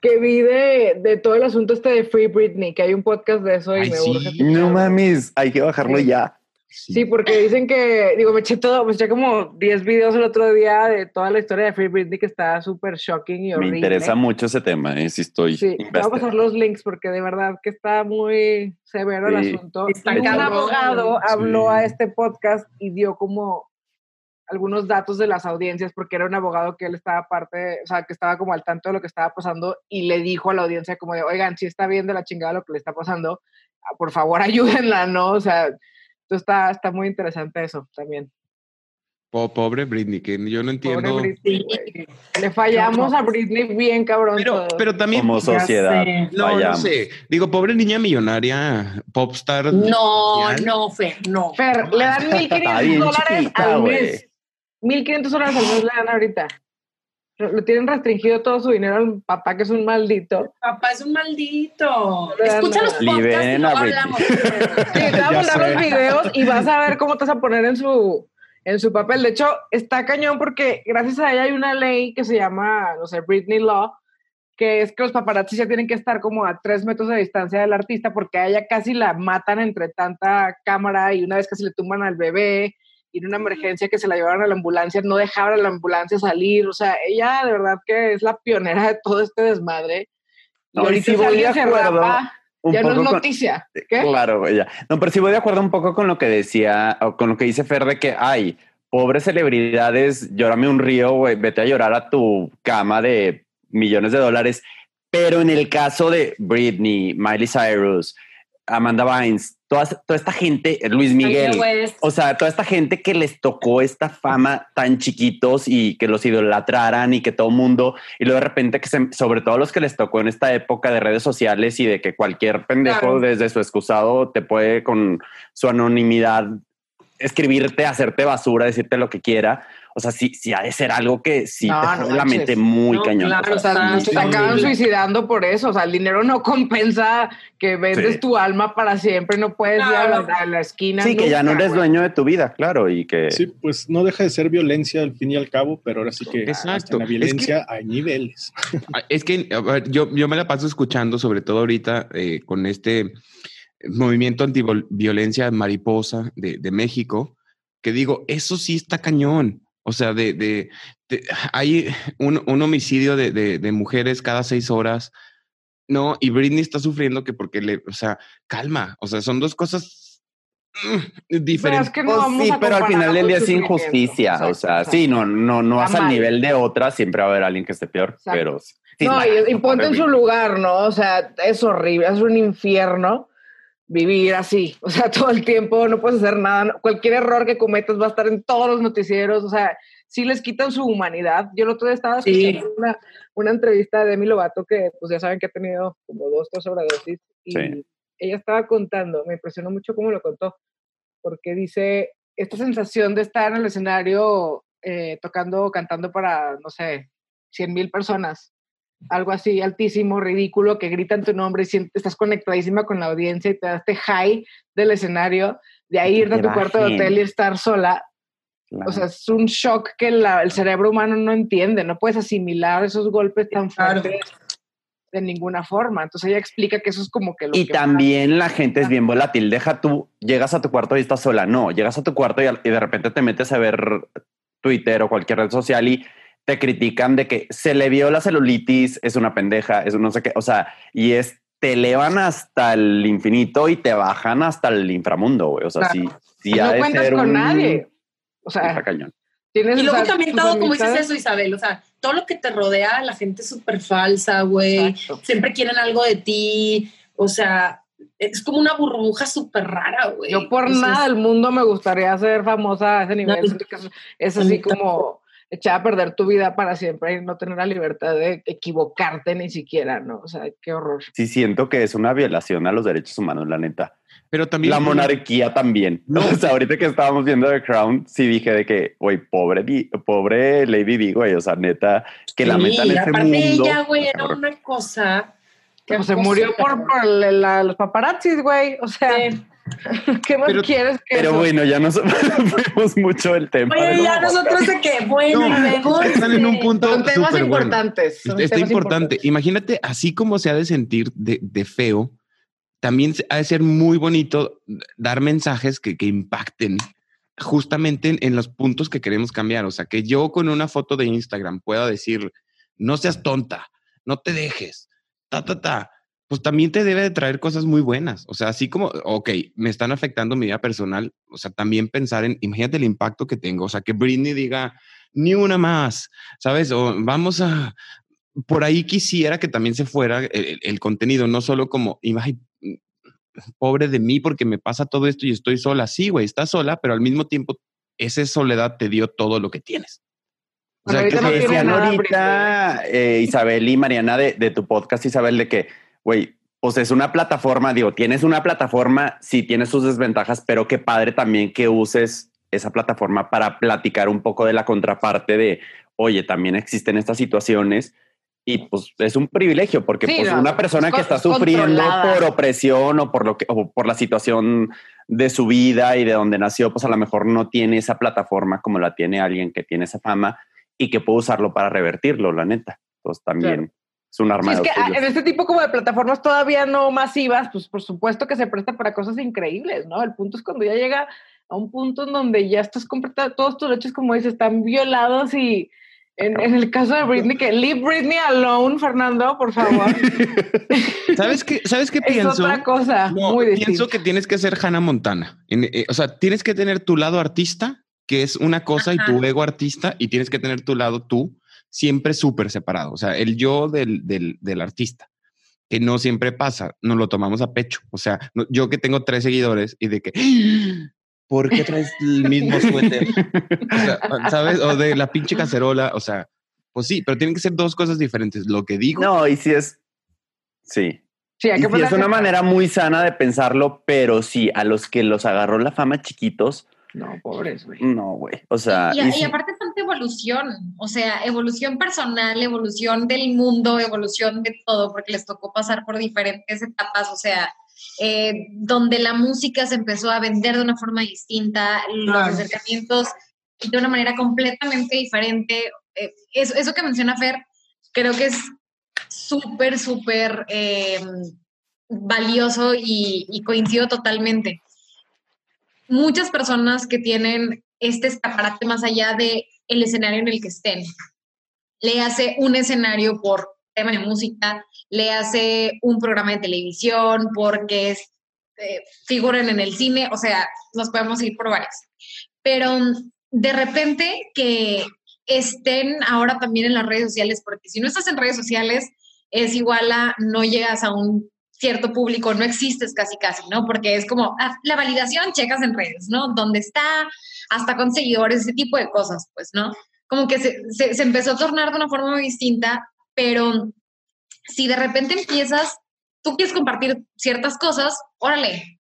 que vi de, de todo el asunto este de Free Britney, que hay un podcast de eso y Ay, me sí. urge. No mames, hay que bajarlo Sí. ya. Sí, porque dicen que, digo, me eché todo, me eché como 10 videos el otro día de toda la historia de Free Britney que está súper shocking y horrible. Me interesa mucho ese tema, eh, si estoy. Sí, voy a pasar los links porque de verdad que está muy severo el Sí. asunto. Está Y un abogado habló Sí. a este podcast y dio como algunos datos de las audiencias porque era un abogado que él estaba parte, o sea, que estaba como al tanto de lo que estaba pasando y le dijo a la audiencia como de, oigan, si está bien de la chingada lo que le está pasando, por favor ayúdenla, ¿no? O sea, entonces está, está muy interesante eso también. Po- pobre Britney, que yo no entiendo. Pobre Britney. Le fallamos a Britney bien cabrón. Pero, pero también. Como sociedad. no, no sé. Digo, pobre niña millonaria, popstar. No, no, Fer, no. Fer, le dan Está 1.500 bien dólares chiquita, al mes. 1.500 dólares al mes le dan ahorita. Lo tienen restringido todo su dinero al papá, que es un maldito. Papá es un maldito. Escucha los podcasts y Britney. hablamos. Sí, los videos y vas a ver cómo te vas a poner en su, en su papel. De hecho, está cañón porque gracias a ella hay una ley que se llama, no sé, Britney Law, que es que los paparazzi ya tienen que estar como a tres metros de distancia del artista porque a ella casi la matan entre tanta cámara y una vez casi le tumban al bebé en una emergencia que se la llevaron a la ambulancia, no dejaban a la ambulancia salir. O sea, ella de verdad que es la pionera de todo este desmadre. Y No, y ahorita si voy de alguien se acuerdo rapa, ya no es poco con- noticia. ¿Qué? Claro, güey, ya. No, pero sí voy de acuerdo un poco con lo que decía, o con lo que dice Fer de que, ay, pobres celebridades, llórame un río, güey, vete a llorar a tu cama de millones de dólares. Pero en el caso de Britney, Miley Cyrus, Amanda Bynes, toda, toda esta gente, Luis Miguel, o sea, toda esta gente que les tocó esta fama tan chiquitos y que los idolatraran y que todo mundo, y luego de repente que se, sobre todo los que les tocó en esta época de redes sociales y de que cualquier pendejo Claro. desde su excusado te puede con su anonimidad escribirte, hacerte basura, decirte lo que quiera. O sea, sí, sí ha de ser algo que sí No, te no la mente muy No, cañón. claro, O sea, Ah, se sí. acaban suicidando por eso. O sea, el dinero no compensa que vendes Sí. tu alma para siempre. No puedes ir a la, a la esquina. Sí, que ya no eres dueño de tu vida, claro, y que Sí, pues no deja de ser violencia al fin y al cabo, pero ahora sí que Exacto. en la Es que- violencia hay niveles. Ah, Es que a ver, yo, yo me la paso escuchando, sobre todo ahorita eh, con este movimiento antiviolencia mariposa de, de México, que digo, eso sí está cañón. O sea, de, de, de- hay un, un homicidio de, de- de mujeres cada seis horas, ¿no? Y Britney está sufriendo que porque le, o sea, calma, o sea, son dos cosas mm, Pero diferentes. es que no Pues vamos sí, a pero al final del día es injusticia. o sea, exacto. sí, no, no, no al mal. nivel de otra, siempre va a haber alguien que esté peor, Exacto. pero sí, no, la- y, y ponte en su horrible. lugar, ¿no? O sea, es horrible, es un infierno vivir así. O sea, todo el tiempo no puedes hacer nada. Cualquier error que cometas va a estar en todos los noticieros. O sea, sí les quitan su humanidad. Yo el otro día estaba Sí. escuchando una, una entrevista de Demi Lovato que, pues ya saben que ha tenido como dos, tres sobredosis. Y Sí. ella estaba contando, me impresionó mucho cómo lo contó, porque dice, esta sensación de estar en el escenario eh, tocando, cantando para, no sé, 100 mil personas, algo así altísimo, ridículo, que gritan tu nombre y estás conectadísima con la audiencia y te das este high del escenario, de ahí irte a tu cuarto de hotel y estar sola. Claro. O sea, es un shock que la- el cerebro humano no entiende, no puedes asimilar esos golpes tan Claro. fuertes de ninguna forma. Entonces ella explica que eso es como que lo y que también la gente es bien volátil. Deja tú, llegas a tu cuarto y estás sola. No, llegas a tu cuarto y, y de repente te metes a ver Twitter o cualquier red social y te critican de que se le vio la celulitis, es una pendeja, es un no sé qué. O sea, y es, te elevan hasta el infinito y te bajan hasta el inframundo, güey. O sea, sí, Claro. sí Y ha no cuentas ser con un- nadie. O sea, cañón. tienes Y luego o sea, también todo, como dices eso, Isabel, o sea, todo lo que te rodea, la gente es súper falsa, güey. Siempre quieren algo de ti. O sea, es como una burbuja súper rara, güey. Yo por Entonces, nada del mundo me gustaría ser famosa a ese nivel. No, es, así como echar a perder tu vida para siempre y no tener la libertad de equivocarte ni siquiera, ¿no? O sea, qué horror. Sí siento que es una violación a los derechos humanos, la neta. Pero también La monarquía también. No. O sea, ahorita que estábamos viendo The Crown, sí dije de que, güey, pobre, pobre Lady Di, güey. O sea, neta, que la sí, metan en ese aparte mundo. ella, güey, era una cosa. que Pues se murió por, la- los paparazzis, güey. O sea, Sí. ¿qué más Pero- quieres que Pero eso? bueno, ya nos fuimos mucho del tema. Oye, ya nosotros de que, bueno, No, luego, están en un este, punto Son temas bueno. importantes. son Está temas importante. importantes. Imagínate así como se ha de sentir de, de feo también ha de ser muy bonito dar mensajes que, que impacten justamente en, en, los puntos que queremos cambiar. O sea, que yo con una foto de Instagram pueda decir, no seas tonta, no te dejes, ta, ta, ta. Pues también te debe de traer cosas muy buenas. O sea, así como, ok, me están afectando mi vida personal. O sea, también pensar en, imagínate el impacto que tengo. O sea, que Britney diga, ni una más, ¿sabes? O vamos a, por ahí quisiera que también se fuera el, el contenido, no solo como, imagen pobre de mí porque me pasa todo esto y estoy sola. Sí, güey, estás sola, pero al mismo tiempo esa soledad te dio todo lo que tienes. O sea, que no decían ahorita eh, Isabel y Mariana de, de, tu podcast, Isabel, de que, güey, pues es una plataforma, digo, tienes una plataforma, sí tiene sus desventajas, pero qué padre también que uses esa plataforma para platicar un poco de la contraparte de, oye, también existen estas situaciones y pues es un privilegio porque sí, pues, no, una persona que está sufriendo por opresión o por lo que o por la situación de su vida y de donde nació, pues a lo mejor no tiene esa plataforma como la tiene alguien que tiene esa fama y que puede usarlo para revertirlo, la neta. Entonces también claro. Es un arma. Sí, es que en este tipo como de plataformas todavía no masivas, pues por supuesto que se presta para cosas increíbles, ¿no? El punto es cuando ya llega a un punto en donde ya estás completamente, todos tus derechos, como dices, están violados y en, en, el caso de Britney, que leave Britney alone, Fernando, por favor. ¿Sabes qué, ¿sabes qué pienso? Es otra cosa no, muy Pienso distinta. que tienes que ser Hannah Montana. En, eh, o sea, tienes que tener tu lado artista, que es una cosa, Ajá. y tu ego artista, y tienes que tener tu lado tú, siempre súper separado. O sea, el yo del, del, del, artista, que no siempre pasa, nos lo tomamos a pecho. O sea, no, yo que tengo tres seguidores y de que ¿por qué traes el mismo suéter? O sea, ¿Sabes? O de la pinche cacerola, o sea, pues sí, pero tienen que ser dos cosas diferentes. Lo que digo. No, y si es. Sí. Sí, hay que y sí es una manera muy sana de pensarlo, pero sí, a los que los agarró la fama chiquitos. No, pobres, güey. No, güey. O sea. Y, y, y, aparte, tanta evolución. O sea, evolución personal, evolución del mundo, evolución de todo, porque les tocó pasar por diferentes etapas. O sea, eh, donde la música se empezó a vender de una forma distinta, los claro. acercamientos de una manera completamente diferente. Eh, eso, eso, que menciona Fer, creo que es súper, súper eh, valioso y, y, coincido totalmente. Muchas personas que tienen este escaparate más allá de el escenario en el que estén, le hace un escenario por tema de música, le hace un programa de televisión, porque es, eh, figuran en el cine, o sea, nos podemos ir por varias. Pero de repente que estén ahora también en las redes sociales, porque si no estás en redes sociales, es igual a no llegas a un cierto público, no existes casi casi, ¿no? Porque es como ah, la validación, checas en redes, ¿no? ¿Dónde está? Hasta con seguidores, ese tipo de cosas, pues, ¿no? Como que se, se, empezó a tornar de una forma muy distinta pero si de repente empiezas, tú quieres compartir ciertas cosas, órale,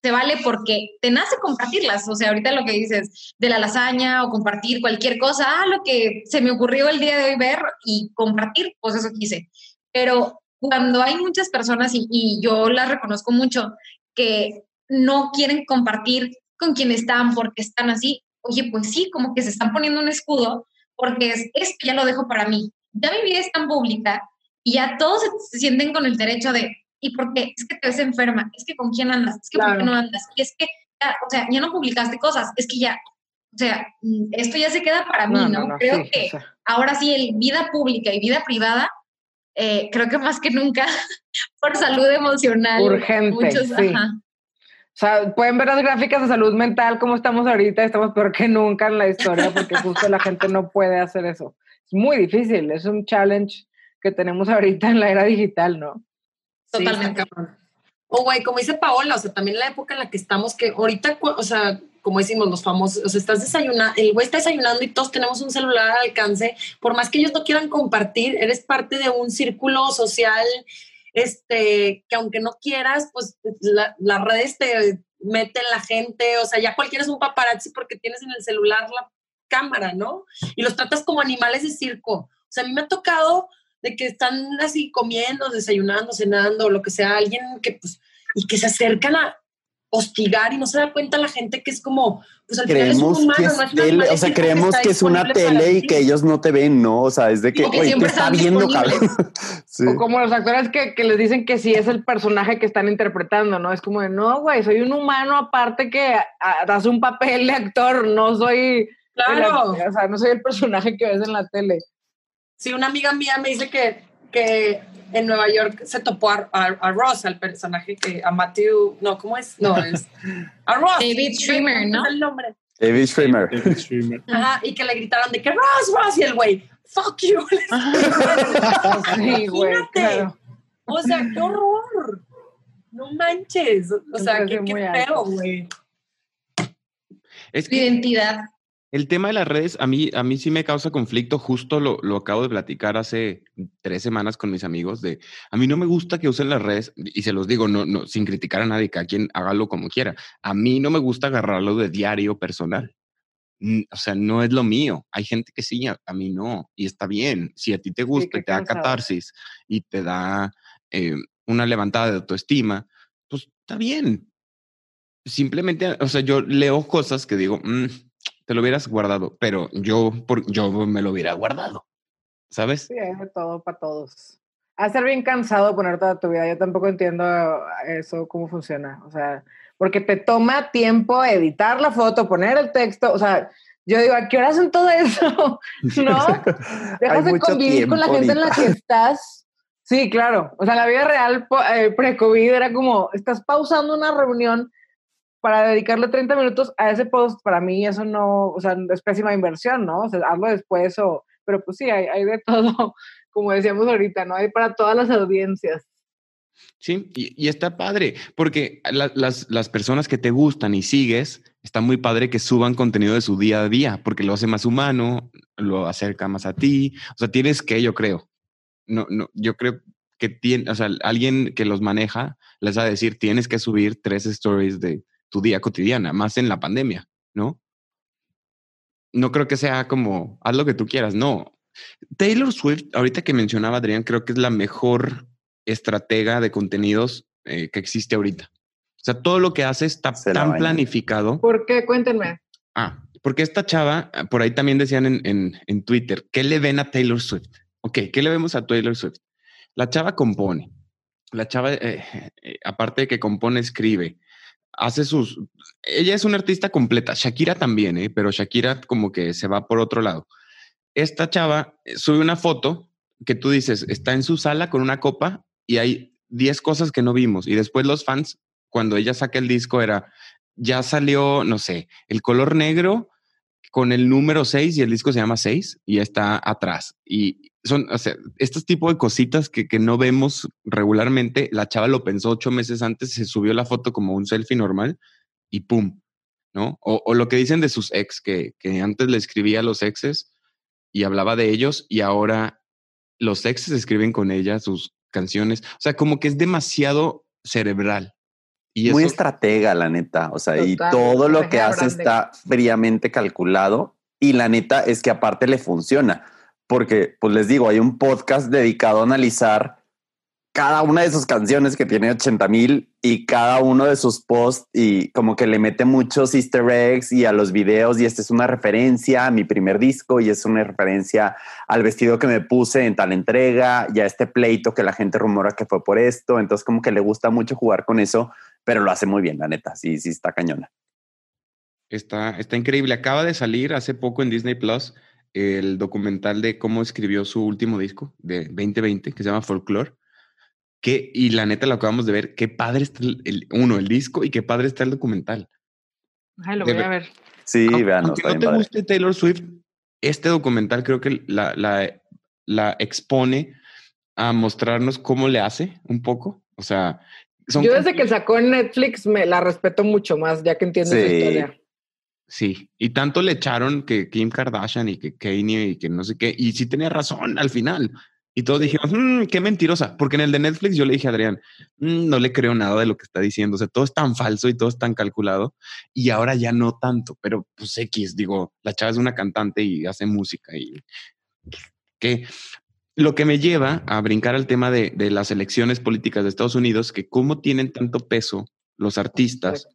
te vale porque te nace compartirlas. O sea, ahorita lo que dices de la lasaña o compartir cualquier cosa, ah, lo que se me ocurrió el día de hoy ver y compartir, pues eso quise. Pero cuando hay muchas personas, y, y yo las reconozco mucho, que no quieren compartir con quien están porque están así, oye, pues sí, como que se están poniendo un escudo porque es, esto ya lo dejo para mí ya mi vida es tan pública y ya todos se, sienten con el derecho de, ¿y por qué? Es que te ves enferma, es que con quién andas, es que claro. por qué no andas, y es que, ya, o sea, ya no publicaste cosas, es que ya, o sea, esto ya se queda para mí, ¿no? no, no creo sí, que o sea. ahora sí, el vida pública y vida privada, eh, creo que más que nunca, por salud emocional. Urgente, muchos, sí. Ajá. O sea, pueden ver las gráficas de salud mental, como estamos ahorita, estamos peor que nunca en la historia, porque justo la gente no puede hacer eso es muy difícil, es un challenge que tenemos ahorita en la era digital, ¿no? Totalmente. Sí, o güey, como dice Paola, o sea, también la época en la que estamos, que ahorita, o sea, como decimos los famosos, o estás desayunando, el güey está desayunando y todos tenemos un celular al alcance, por más que ellos no quieran compartir, eres parte de un círculo social, este, que aunque no quieras, pues las la redes te meten la gente, o sea, ya cualquiera es un paparazzi porque tienes en el celular la cámara, ¿no? Y los tratas como animales de circo. O sea, a mí me ha tocado de que están así comiendo, desayunando, cenando, lo que sea, alguien que pues, y que se acercan a, hostigar y no se da cuenta la gente que es como, pues al final es un Creemos humano, que no es tele, o sea, creemos que es una tele y que ellos no te ven, ¿no? O sea, es de que, que te está están viendo, cabrón. Sí. O como los actores que, que les dicen que sí es el personaje que están interpretando, ¿no? Es como de, no, güey, soy un humano aparte que hace un papel de actor, no soy... Claro. el- o sea, no soy el personaje que ves en la tele. Sí, una amiga mía me dice que, que en Nueva York se topó a, a, a Ross, al personaje que, a Matthew, no, ¿cómo es? No, es a Ross. David Schwimmer, ¿no? Es el nombre. David Schwimmer. David Schwimmer. Ajá, y que le gritaron de que Ross, Ross, y el güey, fuck you. Sí, güey, Imagínate. claro. O sea, qué horror. No manches. O sea, qué, qué feo, güey. Es que identidad. El tema de las redes a mí, a mí sí me causa conflicto. Justo lo, lo acabo de platicar hace tres semanas con mis amigos de a mí no me gusta que usen las redes y se los digo no, no, sin criticar a nadie, cada quien hágalo como quiera. A mí no me gusta agarrarlo de diario personal. O sea, no es lo mío. Hay gente que sí, a, a mí no. Y está bien. Si a ti te gusta qué y te da cansado. catarsis y te da eh, una levantada de autoestima, pues está bien. Simplemente, o sea, yo leo cosas que digo, "Mm, te lo hubieras guardado, pero yo, por, yo me lo hubiera guardado. ¿Sabes? Sí, hay de todo para todos. Ha ser bien cansado poner toda tu vida. Yo tampoco entiendo eso, cómo funciona. O sea, porque te toma tiempo editar la foto, poner el texto. O sea, yo digo, ¿a qué hora hacen todo eso? ¿No? Dejas de convivir con la tiempo gente en la que ahorita. estás. Sí, claro. O sea, la vida real eh, pre-COVID era como, estás pausando una reunión para dedicarle 30 minutos a ese post. Para mí eso no, o sea, es pésima inversión, ¿no? O sea, hazlo después o... Pero pues sí, hay, de todo, como decíamos ahorita, ¿no? Hay para todas las audiencias. Sí, y, está padre, porque la- las, las personas que te gustan y sigues, está muy padre que suban contenido de su día a día, porque lo hace más humano, lo acerca más a ti. O sea, tienes que, yo creo. No, no, yo creo que tiene, o sea, alguien que los maneja les va a decir, tienes que subir tres stories de tu día cotidiana, más en la pandemia, ¿no? No creo que sea como, haz lo que tú quieras, no. Taylor Swift, ahorita que mencionaba Adrián, creo que es la mejor estratega de contenidos eh, que existe ahorita. O sea, todo lo que hace está Se tan planificado. ¿Por qué? Cuéntenme. Ah, porque esta chava, ah, por ahí también decían en, en, en Twitter, ¿qué le ven a Taylor Swift? Ok, ¿qué le vemos a Taylor Swift? La chava compone. La chava, eh, eh, aparte de que compone, escribe. Hace sus... Ella es una artista completa. Shakira también, ¿eh? pero Shakira como que se va por otro lado. Esta chava eh, sube una foto que tú dices, está en su sala con una copa y hay 10 cosas que no vimos. Y después los fans, cuando ella saca el disco, era, ya salió, no sé, el color negro con el número 6 y el disco se llama 6 y está atrás. Y son, o sea, estos tipos de cositas que, que no vemos regularmente, la chava lo pensó ocho meses antes, se subió la foto como un selfie normal y pum, ¿no? O, o lo que dicen de sus ex, que, que antes le escribía a los exes y hablaba de ellos y ahora los exes escriben con ella sus canciones. O sea, como que es demasiado cerebral. Y Muy eso, estratega, la neta. O sea, y todo lo que hace grande. está fríamente calculado. Y la neta es que aparte le funciona. Porque, pues les digo, hay un podcast dedicado a analizar cada una de sus canciones que tiene 80 mil y cada uno de sus posts y como que le mete muchos easter eggs y a los videos y esta es una referencia a mi primer disco y es una referencia al vestido que me puse en tal entrega y a este pleito que la gente rumora que fue por esto. Entonces como que le gusta mucho jugar con eso, pero lo hace muy bien, la neta. Sí, sí, está cañona. Está, está increíble. Acaba de salir hace poco en Disney Plus el documental de cómo escribió su último disco de 2020 que se llama Folklore. Que, y la neta lo acabamos de ver. Qué padre está el, el- uno, el disco y qué padre está el documental. Ay, lo De voy a ver-. Sí, Aunque- vean, aunque no te padre. guste Taylor Swift, este documental creo que la, la, la expone a mostrarnos cómo le hace un poco. O sea, son Yo desde que sacó en Netflix me la respeto mucho más, ya que entiendo su Sí. historia. Sí, y tanto le echaron que Kim Kardashian y que Kanye y que no sé qué, y sí tenía razón al final. Y todos dijimos, "Mm, qué mentirosa, porque en el de Netflix yo le dije a Adrián, "Mm, no le creo nada de lo que está diciendo, o sea, todo es tan falso y todo es tan calculado, y ahora ya no tanto, pero pues X, digo, la chava es una cantante y hace música y que lo que me lleva a brincar al tema de, de las elecciones políticas de Estados Unidos, que cómo tienen tanto peso los artistas,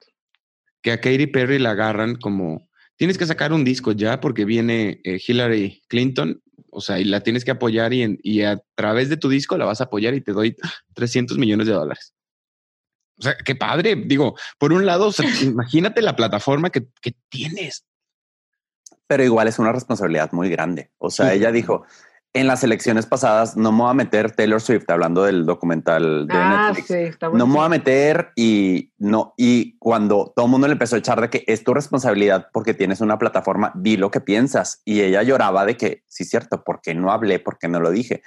que a Katy Perry la agarran como, tienes que sacar un disco ya porque viene eh, Hillary Clinton, o sea, y la tienes que apoyar y, en- y a través de tu disco la vas a apoyar y te doy 300 millones de dólares. O sea, qué padre. Digo, por un lado, o sea, imagínate la plataforma que, que tienes. pero igual es una responsabilidad muy grande. O sea, Sí. ella dijo, en las elecciones pasadas no me voy a meter Taylor Swift, hablando del documental de Ah, Netflix. sí, está No me voy a meter y no, y cuando todo el mundo le empezó a echar de que es tu responsabilidad porque tienes una plataforma, di lo que piensas. Y ella lloraba de que, sí, cierto, porque no hablé, porque no lo dije.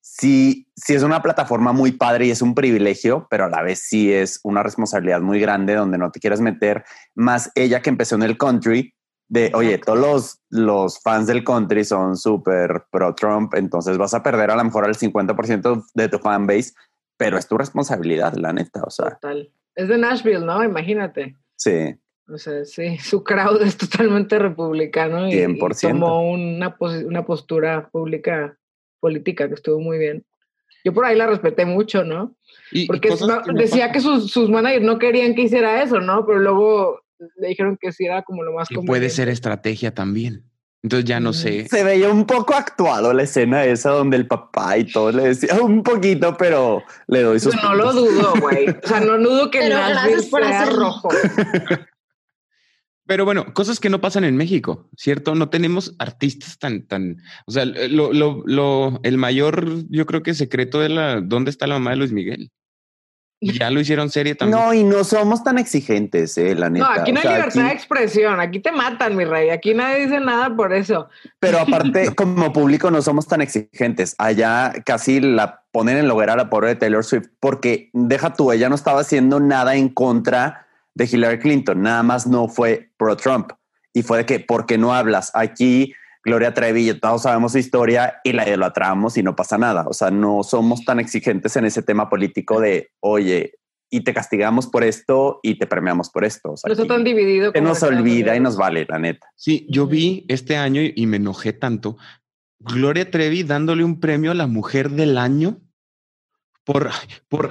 Sí, sí es una plataforma muy padre y es un privilegio, pero a la vez sí es una responsabilidad muy grande donde no te quieres meter. Más ella que empezó en el country, de, oye, todos los, los fans del country son súper pro Trump, entonces vas a perder a lo mejor al 50% de tu fan base, pero es tu responsabilidad, la neta, o sea, Total. Es de Nashville, ¿no? Imagínate. sí. O sea, sí, su crowd es totalmente republicano y, y 100%. tomó una, una postura pública política que estuvo muy bien. Yo por ahí la respeté mucho, ¿no? Y, Porque decía que sus, sus managers no querían que hiciera eso, ¿no? Pero luego le dijeron que sí era como lo más que puede ser estrategia también. Entonces ya no sé. Se veía un poco actuado la escena esa donde el papá y todo le decía un poquito, pero le doy sus Yo no lo dudo, güey. O sea, no dudo que Pero Nashville gracias por sea hacerlo. rojo. Pero bueno, cosas que no pasan en México, ¿cierto? No tenemos artistas tan, tan, o sea, lo, lo, lo, el mayor, yo creo que secreto de la, ¿dónde está la mamá de Luis Miguel? Ya lo hicieron serie también. No, y no somos tan exigentes, eh, la neta. No, aquí no O hay sea, libertad de expresión. Aquí te matan, mi rey. Aquí nadie dice nada por eso. Pero aparte, como público no somos tan exigentes. Allá casi la ponen en hoguera a la pobre de Taylor Swift porque deja tú, ella no estaba haciendo nada en contra de Hillary Clinton, nada más no fue pro Trump. Y fue de que, ¿por qué no hablas? Aquí Gloria Trevi, todos sabemos su historia y la idolatramos y no pasa nada. O sea, no somos tan exigentes en ese tema político de, oye, y te castigamos por esto y te premiamos por esto. O sea, No está aquí tan dividido. como nos olvida y nos vale, la neta. Sí, yo vi este año y, me enojé tanto. Gloria Trevi dándole un premio a la mujer del año por, por,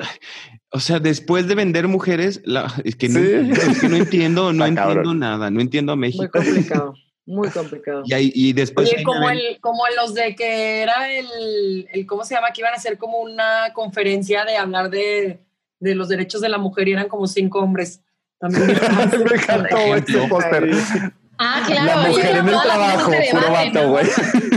o sea, después de vender mujeres, la, es que no, Sí. entiendo, es que no entiendo, no Está entiendo cabrón. nada, no entiendo a Muy México. complicado. Muy complicado. Y, ahí- y después Oye, como, el, como los de que era el, el, ¿cómo se llama? Que iban a hacer como una conferencia de hablar de, de los derechos de la mujer y eran como cinco hombres. También. Me encantó ese póster. Ah, claro. La mujer en el trabajo, puro vato, güey.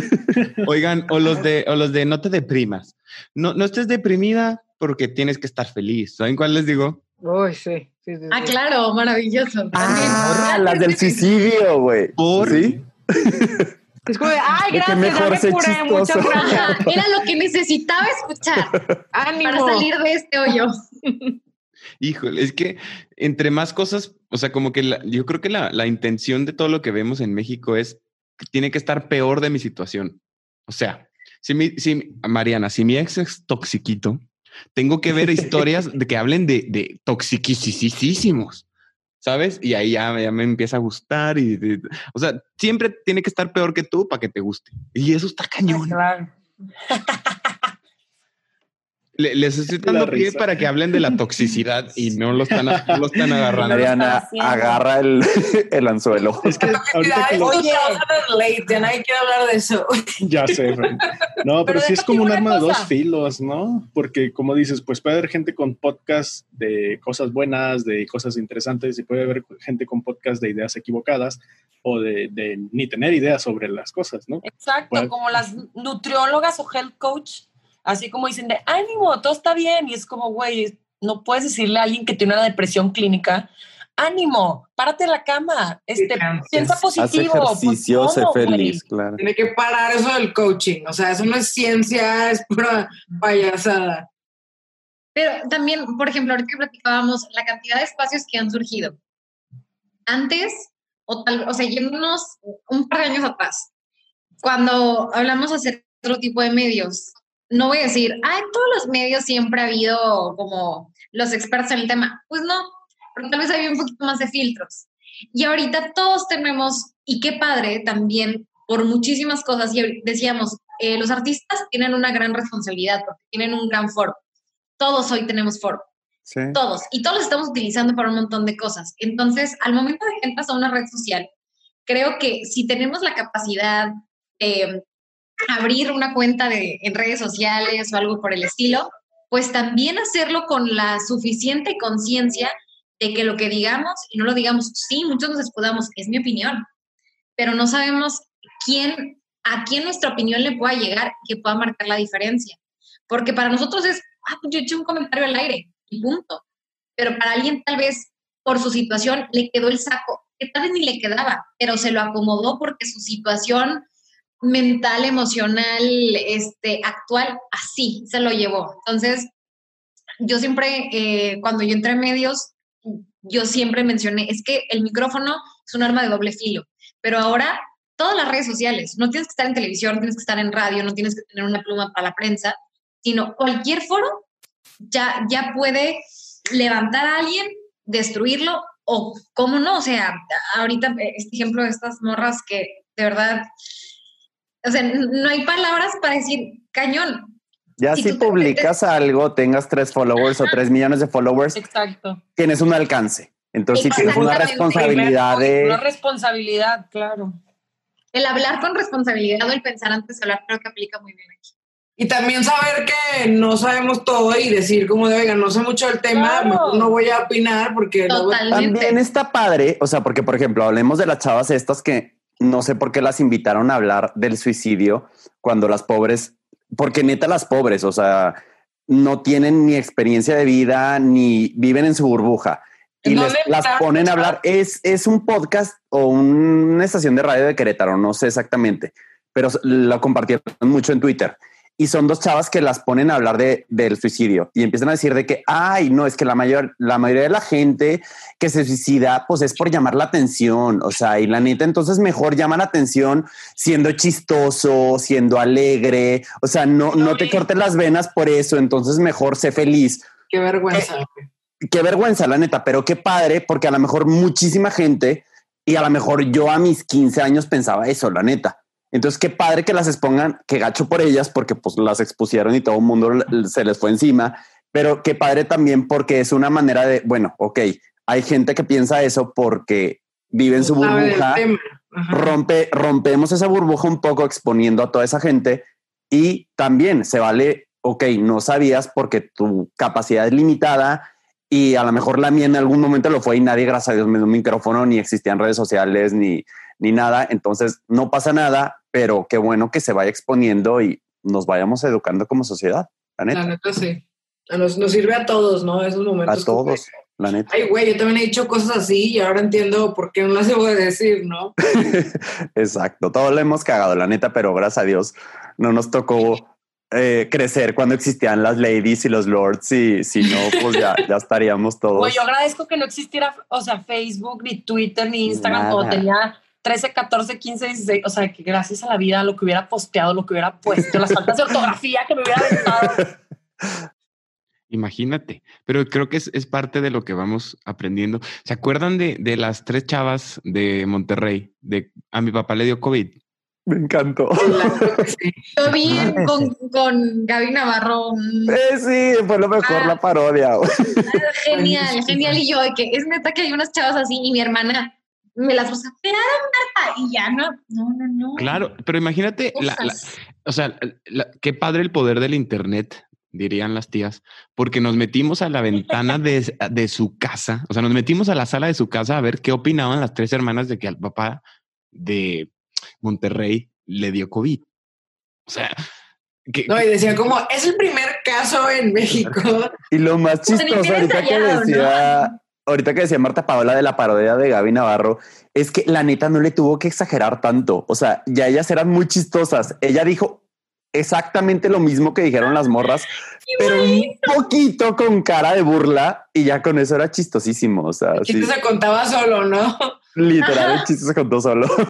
Oigan, o los de, o los de no te deprimas. No, no estés deprimida porque tienes que estar feliz. ¿Saben cuál les digo? Uy, sí. Sí, sí, Ah, sí. claro, maravilloso. Ah, También. las del suicidio, güey. Por- ¿Sí? Es como de, ay, gracias, mejor ya me sé curé, muchas gracias. Era lo que necesitaba escuchar Ánimo. para salir de este hoyo. Híjole, es que entre más cosas, o sea, como que la- yo creo que la, la intención de todo lo que vemos en México es que tiene que estar peor de mi situación. O sea, si mi, si mi- Mariana, si mi ex es toxiquito, tengo que ver historias de que hablen de, de toxiquisísimos, ¿sabes? Y ahí ya, ya me empieza a gustar y, o sea, siempre tiene que estar peor que tú para que te guste. Y eso está cañón. Claro. Le- les estoy dando pie risa. para que hablen de la toxicidad y no lo están, no lo están agarrando. Mariana, agarra el, el anzuelo. Es que ahorita que lo, Oye. nadie quiere hablar de eso. ya sé, Fran. No, pero, Pero sí es como un una arma de dos cosa. filos, ¿no? Porque como dices, pues puede haber gente con podcast de cosas buenas, de cosas interesantes, y puede haber gente con podcast de ideas equivocadas o de, de ni tener ideas sobre las cosas, ¿no? Exacto, Bueno. como las nutriólogas o health coach, así como dicen de ánimo, todo está bien. Y es como, güey, no puedes decirle a alguien que tiene una depresión clínica, ánimo, párate de la cama, este, piensa Haz positivo. pues, ejercicio, sé ¿cómo, güey? feliz, claro. Tiene que parar eso del coaching. O sea, eso no es ciencia, es pura payasada. Pero también, por ejemplo, ahorita que platicábamos, la cantidad de espacios que han surgido. Antes, o, tal, o sea, yéndonos un par de años atrás, cuando hablamos de hacer otro tipo de medios, no voy a decir, ah, en todos los medios siempre ha habido como los expertos en el tema. Pues no, pero tal vez había un poquito más de filtros. Y ahorita todos tenemos, y qué padre también, por muchísimas cosas, y decíamos, eh, los artistas tienen una gran responsabilidad porque tienen un gran foro. Todos hoy tenemos foro. Sí. todos, y todos los estamos utilizando para un montón de cosas. Entonces, al momento de que entras a una red social, creo que si tenemos la capacidad de abrir una cuenta de, en redes sociales o algo por el estilo, pues también hacerlo con la suficiente conciencia de que lo que digamos y no lo digamos, sí, muchos nos escudamos, es mi opinión, pero no sabemos quién, a quién nuestra opinión le pueda llegar que pueda marcar la diferencia. Porque para nosotros es, ah, pues yo eché un comentario al aire y punto. Pero para alguien tal vez por su situación le quedó el saco, que tal vez ni le quedaba, pero se lo acomodó porque su situación mental, emocional, este, actual, así se lo llevó. Entonces, yo siempre, eh, cuando yo entré en medios, yo siempre mencioné, es que el micrófono es un arma de doble filo, pero ahora todas las redes sociales, no tienes que estar en televisión, no tienes que estar en radio, no tienes que tener una pluma para la prensa, sino cualquier foro ya, ya puede levantar a alguien, destruirlo o cómo no, o sea, ahorita eh, este ejemplo de estas morras que de verdad, o sea, no hay palabras para decir cañón. Ya Si si tú te publicas algo, tengas tres followers o tres millones de followers, Exacto. tienes un alcance. Entonces, si tienes una responsabilidad Una de... responsabilidad, claro. El hablar con responsabilidad o el pensar antes de hablar creo que aplica muy bien aquí. Y también saber que no sabemos todo y decir como de, oiga, no sé mucho del tema, Claro. mejor no voy a opinar porque luego- Totalmente. También está padre, o sea, porque por ejemplo, hablemos de las chavas estas que no sé por qué las invitaron a hablar del suicidio cuando las pobres, porque neta las pobres, o sea, no tienen ni experiencia de vida ni viven en su burbuja y ¿En les, las ponen a hablar. Es, es un podcast o una estación de radio de Querétaro, no sé exactamente, pero lo compartieron mucho en Twitter. Y son dos chavas que las ponen a hablar de, del suicidio y empiezan a decir de que, ay, no, es que la, mayor, la mayoría de la gente que se suicida, pues es por llamar la atención. O sea, y la neta, entonces mejor llama la atención siendo chistoso, siendo alegre. O sea, no, no te cortes las venas por eso. Entonces mejor sé feliz. qué vergüenza. güey. Qué vergüenza, la neta, pero qué padre, porque a lo mejor muchísima gente y a lo mejor yo a mis 15 años pensaba eso, la neta. Entonces, qué padre que las expongan, que gacho por ellas, porque pues las expusieron y todo el mundo se les fue encima, pero qué padre también porque es una manera de, bueno, ok, hay gente que piensa eso porque vive en su burbuja, rompe, rompemos esa burbuja un poco exponiendo a toda esa gente y también se vale, ok, no sabías porque tu capacidad es limitada y a lo mejor la mía en algún momento lo fue y nadie, gracias a Dios, me dio un micrófono, ni existían redes sociales, ni, ni nada. Entonces, no pasa nada, pero qué bueno que se vaya exponiendo y nos vayamos educando como sociedad, la neta, La neta sí. Nos, nos sirve a todos, ¿no? Esos momentos. a todos, la neta. Ay, güey, yo también he dicho cosas así y ahora entiendo por qué no las debo de decir, ¿no? Exacto, todo lo hemos cagado, la neta, pero gracias a Dios no nos tocó eh, crecer cuando existían las ladies y los lords y si no, pues ya, ya estaríamos todos. Oye, yo agradezco que no existiera, o sea, Facebook, ni Twitter, ni Instagram, Nada. cuando tenía 13, 14, 15, 16. O sea, que gracias a la vida, lo que hubiera posteado, lo que hubiera puesto, las faltas de ortografía que me hubiera aventado. Imagínate, pero creo que es, es parte de lo que vamos aprendiendo. ¿Se acuerdan de, de las tres chavas de Monterrey? De a mi papá le dio COVID. Me encantó. Sí. Yo vi con, con Gaby Navarro Eh, sí, fue lo mejor Ah. la parodia. genial, genial. Y yo, que es neta que hay unas chavas así y mi hermana me las claro, Marta, y ya no, no, no, no. Claro, pero imagínate, la- la- Cosas. o sea, la- qué padre el poder del Internet, dirían las tías, porque nos metimos a la ventana de, de su casa, o sea, nos metimos a la sala de su casa a ver qué opinaban las tres hermanas de que al papá de Monterrey le dio COVID. O sea, que, No, y decía como, es el primer caso en México. Y lo más chistoso ahorita que ensayado, ¿no? Ahorita que decía Marta Paola de la parodia de Gaby Navarro, es que la neta no le tuvo que exagerar tanto. O sea, ya ellas eran muy chistosas. Ella dijo exactamente lo mismo que dijeron las morras, pero un poquito con cara de burla y ya con eso era chistosísimo. O sea, El sí, chiste se contaba solo, ¿no? literal, el chiste se contó solo.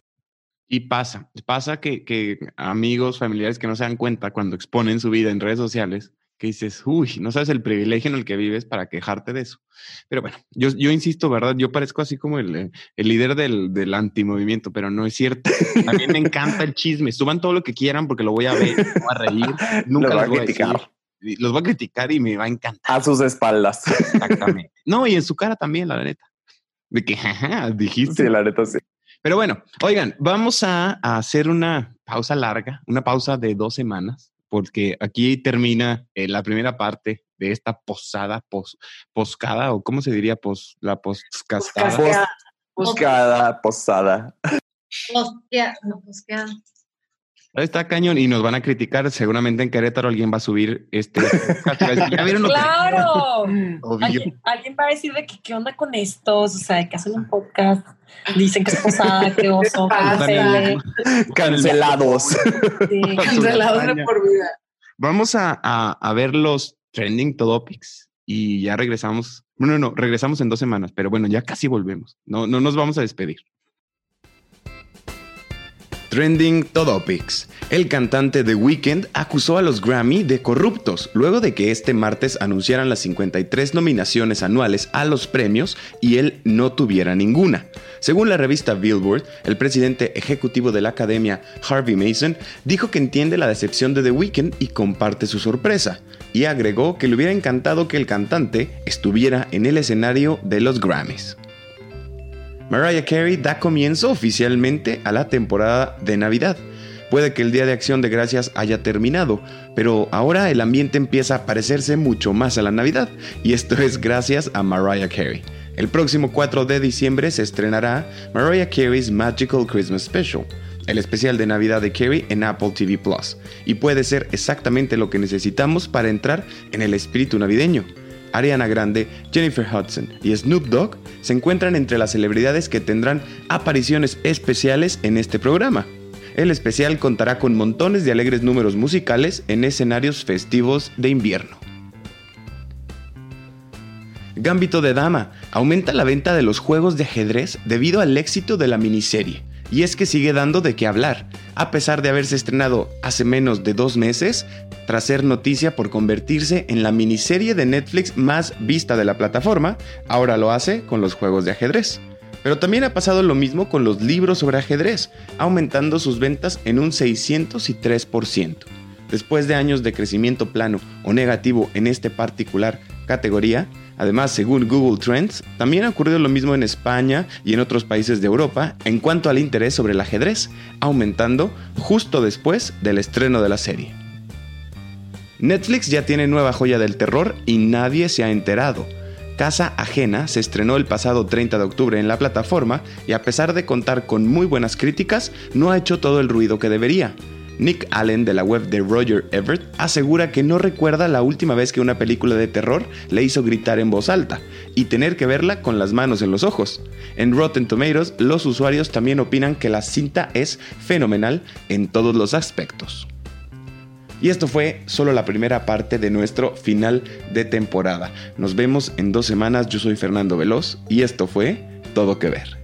Y pasa, pasa que, que amigos, familiares que no se dan cuenta cuando exponen su vida en redes sociales, que dices, uy, no sabes el privilegio en el que vives para quejarte de eso. Pero bueno, yo, yo insisto, ¿verdad? Yo parezco así como el, eh, el líder del, del antimovimiento, pero no es cierto. También me encanta el chisme. Suban todo lo que quieran porque lo voy a ver, voy a reír, nunca Lo voy a a criticar. decir. los voy a criticar y me va a encantar. A sus espaldas. Exactamente. No, y en su cara también, la neta. De que, jaja, dijiste. Sí, la neta sí. Pero bueno, oigan, vamos a, a hacer una pausa larga, una pausa de dos semanas, porque aquí termina eh, la primera parte de esta posada, pos, poscada, o cómo se diría, pos, la poscastada. Poscada, posada. Posquea, no, posquea. Está cañón y nos van a criticar. Seguramente en Querétaro alguien va a subir este. ¿Ya vieron lo que- ¡Claro! Obvio. ¿Alguien, alguien va a decir de que qué onda con estos, o sea, de que hacen un podcast, dicen que es posada, que oso. Cancelados. Sí. Cancelados de por vida. Vamos a, a, a ver los trending topics y ya regresamos. No, no, no, regresamos en dos semanas, pero bueno, ya casi volvemos. No, no nos vamos a despedir. Trending Todopics. El cantante The Weeknd acusó a los Grammy de corruptos luego de que este martes anunciaran las 53 nominaciones anuales a los premios y él no tuviera ninguna. Según la revista Billboard, el presidente ejecutivo de la academia, Harvey Mason, dijo que entiende la decepción de The Weeknd y comparte su sorpresa, y agregó que le hubiera encantado que el cantante estuviera en el escenario de los Grammys. Mariah Carey da comienzo oficialmente a la temporada de Navidad. Puede que el Día de Acción de Gracias haya terminado, pero ahora el ambiente empieza a parecerse mucho más a la Navidad, y esto es gracias a Mariah Carey. El próximo 4 de diciembre se estrenará Mariah Carey's Magical Christmas Special, el especial de Navidad de Carey en Apple TV Plus, y puede ser exactamente lo que necesitamos para entrar en el espíritu navideño. Ariana Grande, Jennifer Hudson y Snoop Dogg se encuentran entre las celebridades que tendrán apariciones especiales en este programa. El especial contará con montones de alegres números musicales en escenarios festivos de invierno. Gambito de Dama aumenta la venta de los juegos de ajedrez debido al éxito de la miniserie. Y es que sigue dando de qué hablar, a pesar de haberse estrenado hace menos de dos meses, tras ser noticia por convertirse en la miniserie de Netflix más vista de la plataforma, ahora lo hace con los juegos de ajedrez. Pero también ha pasado lo mismo con los libros sobre ajedrez, aumentando sus ventas en un 603%. Después de años de crecimiento plano o negativo en esta particular categoría, además según Google Trends, también ha ocurrido lo mismo en España y en otros países de Europa en cuanto al interés sobre el ajedrez, aumentando justo después del estreno de la serie. Netflix ya tiene nueva joya del terror y nadie se ha enterado. Casa Ajena se estrenó el pasado 30 de octubre en la plataforma y a pesar de contar con muy buenas críticas, no ha hecho todo el ruido que debería. Nick Allen de la web de Roger Everett asegura que no recuerda la última vez que una película de terror le hizo gritar en voz alta y tener que verla con las manos en los ojos. En Rotten Tomatoes, los usuarios también opinan que la cinta es fenomenal en todos los aspectos. Y esto fue solo la primera parte de nuestro final de temporada. Nos vemos en dos semanas. Yo soy Fernando Veloz y esto fue Todo que ver.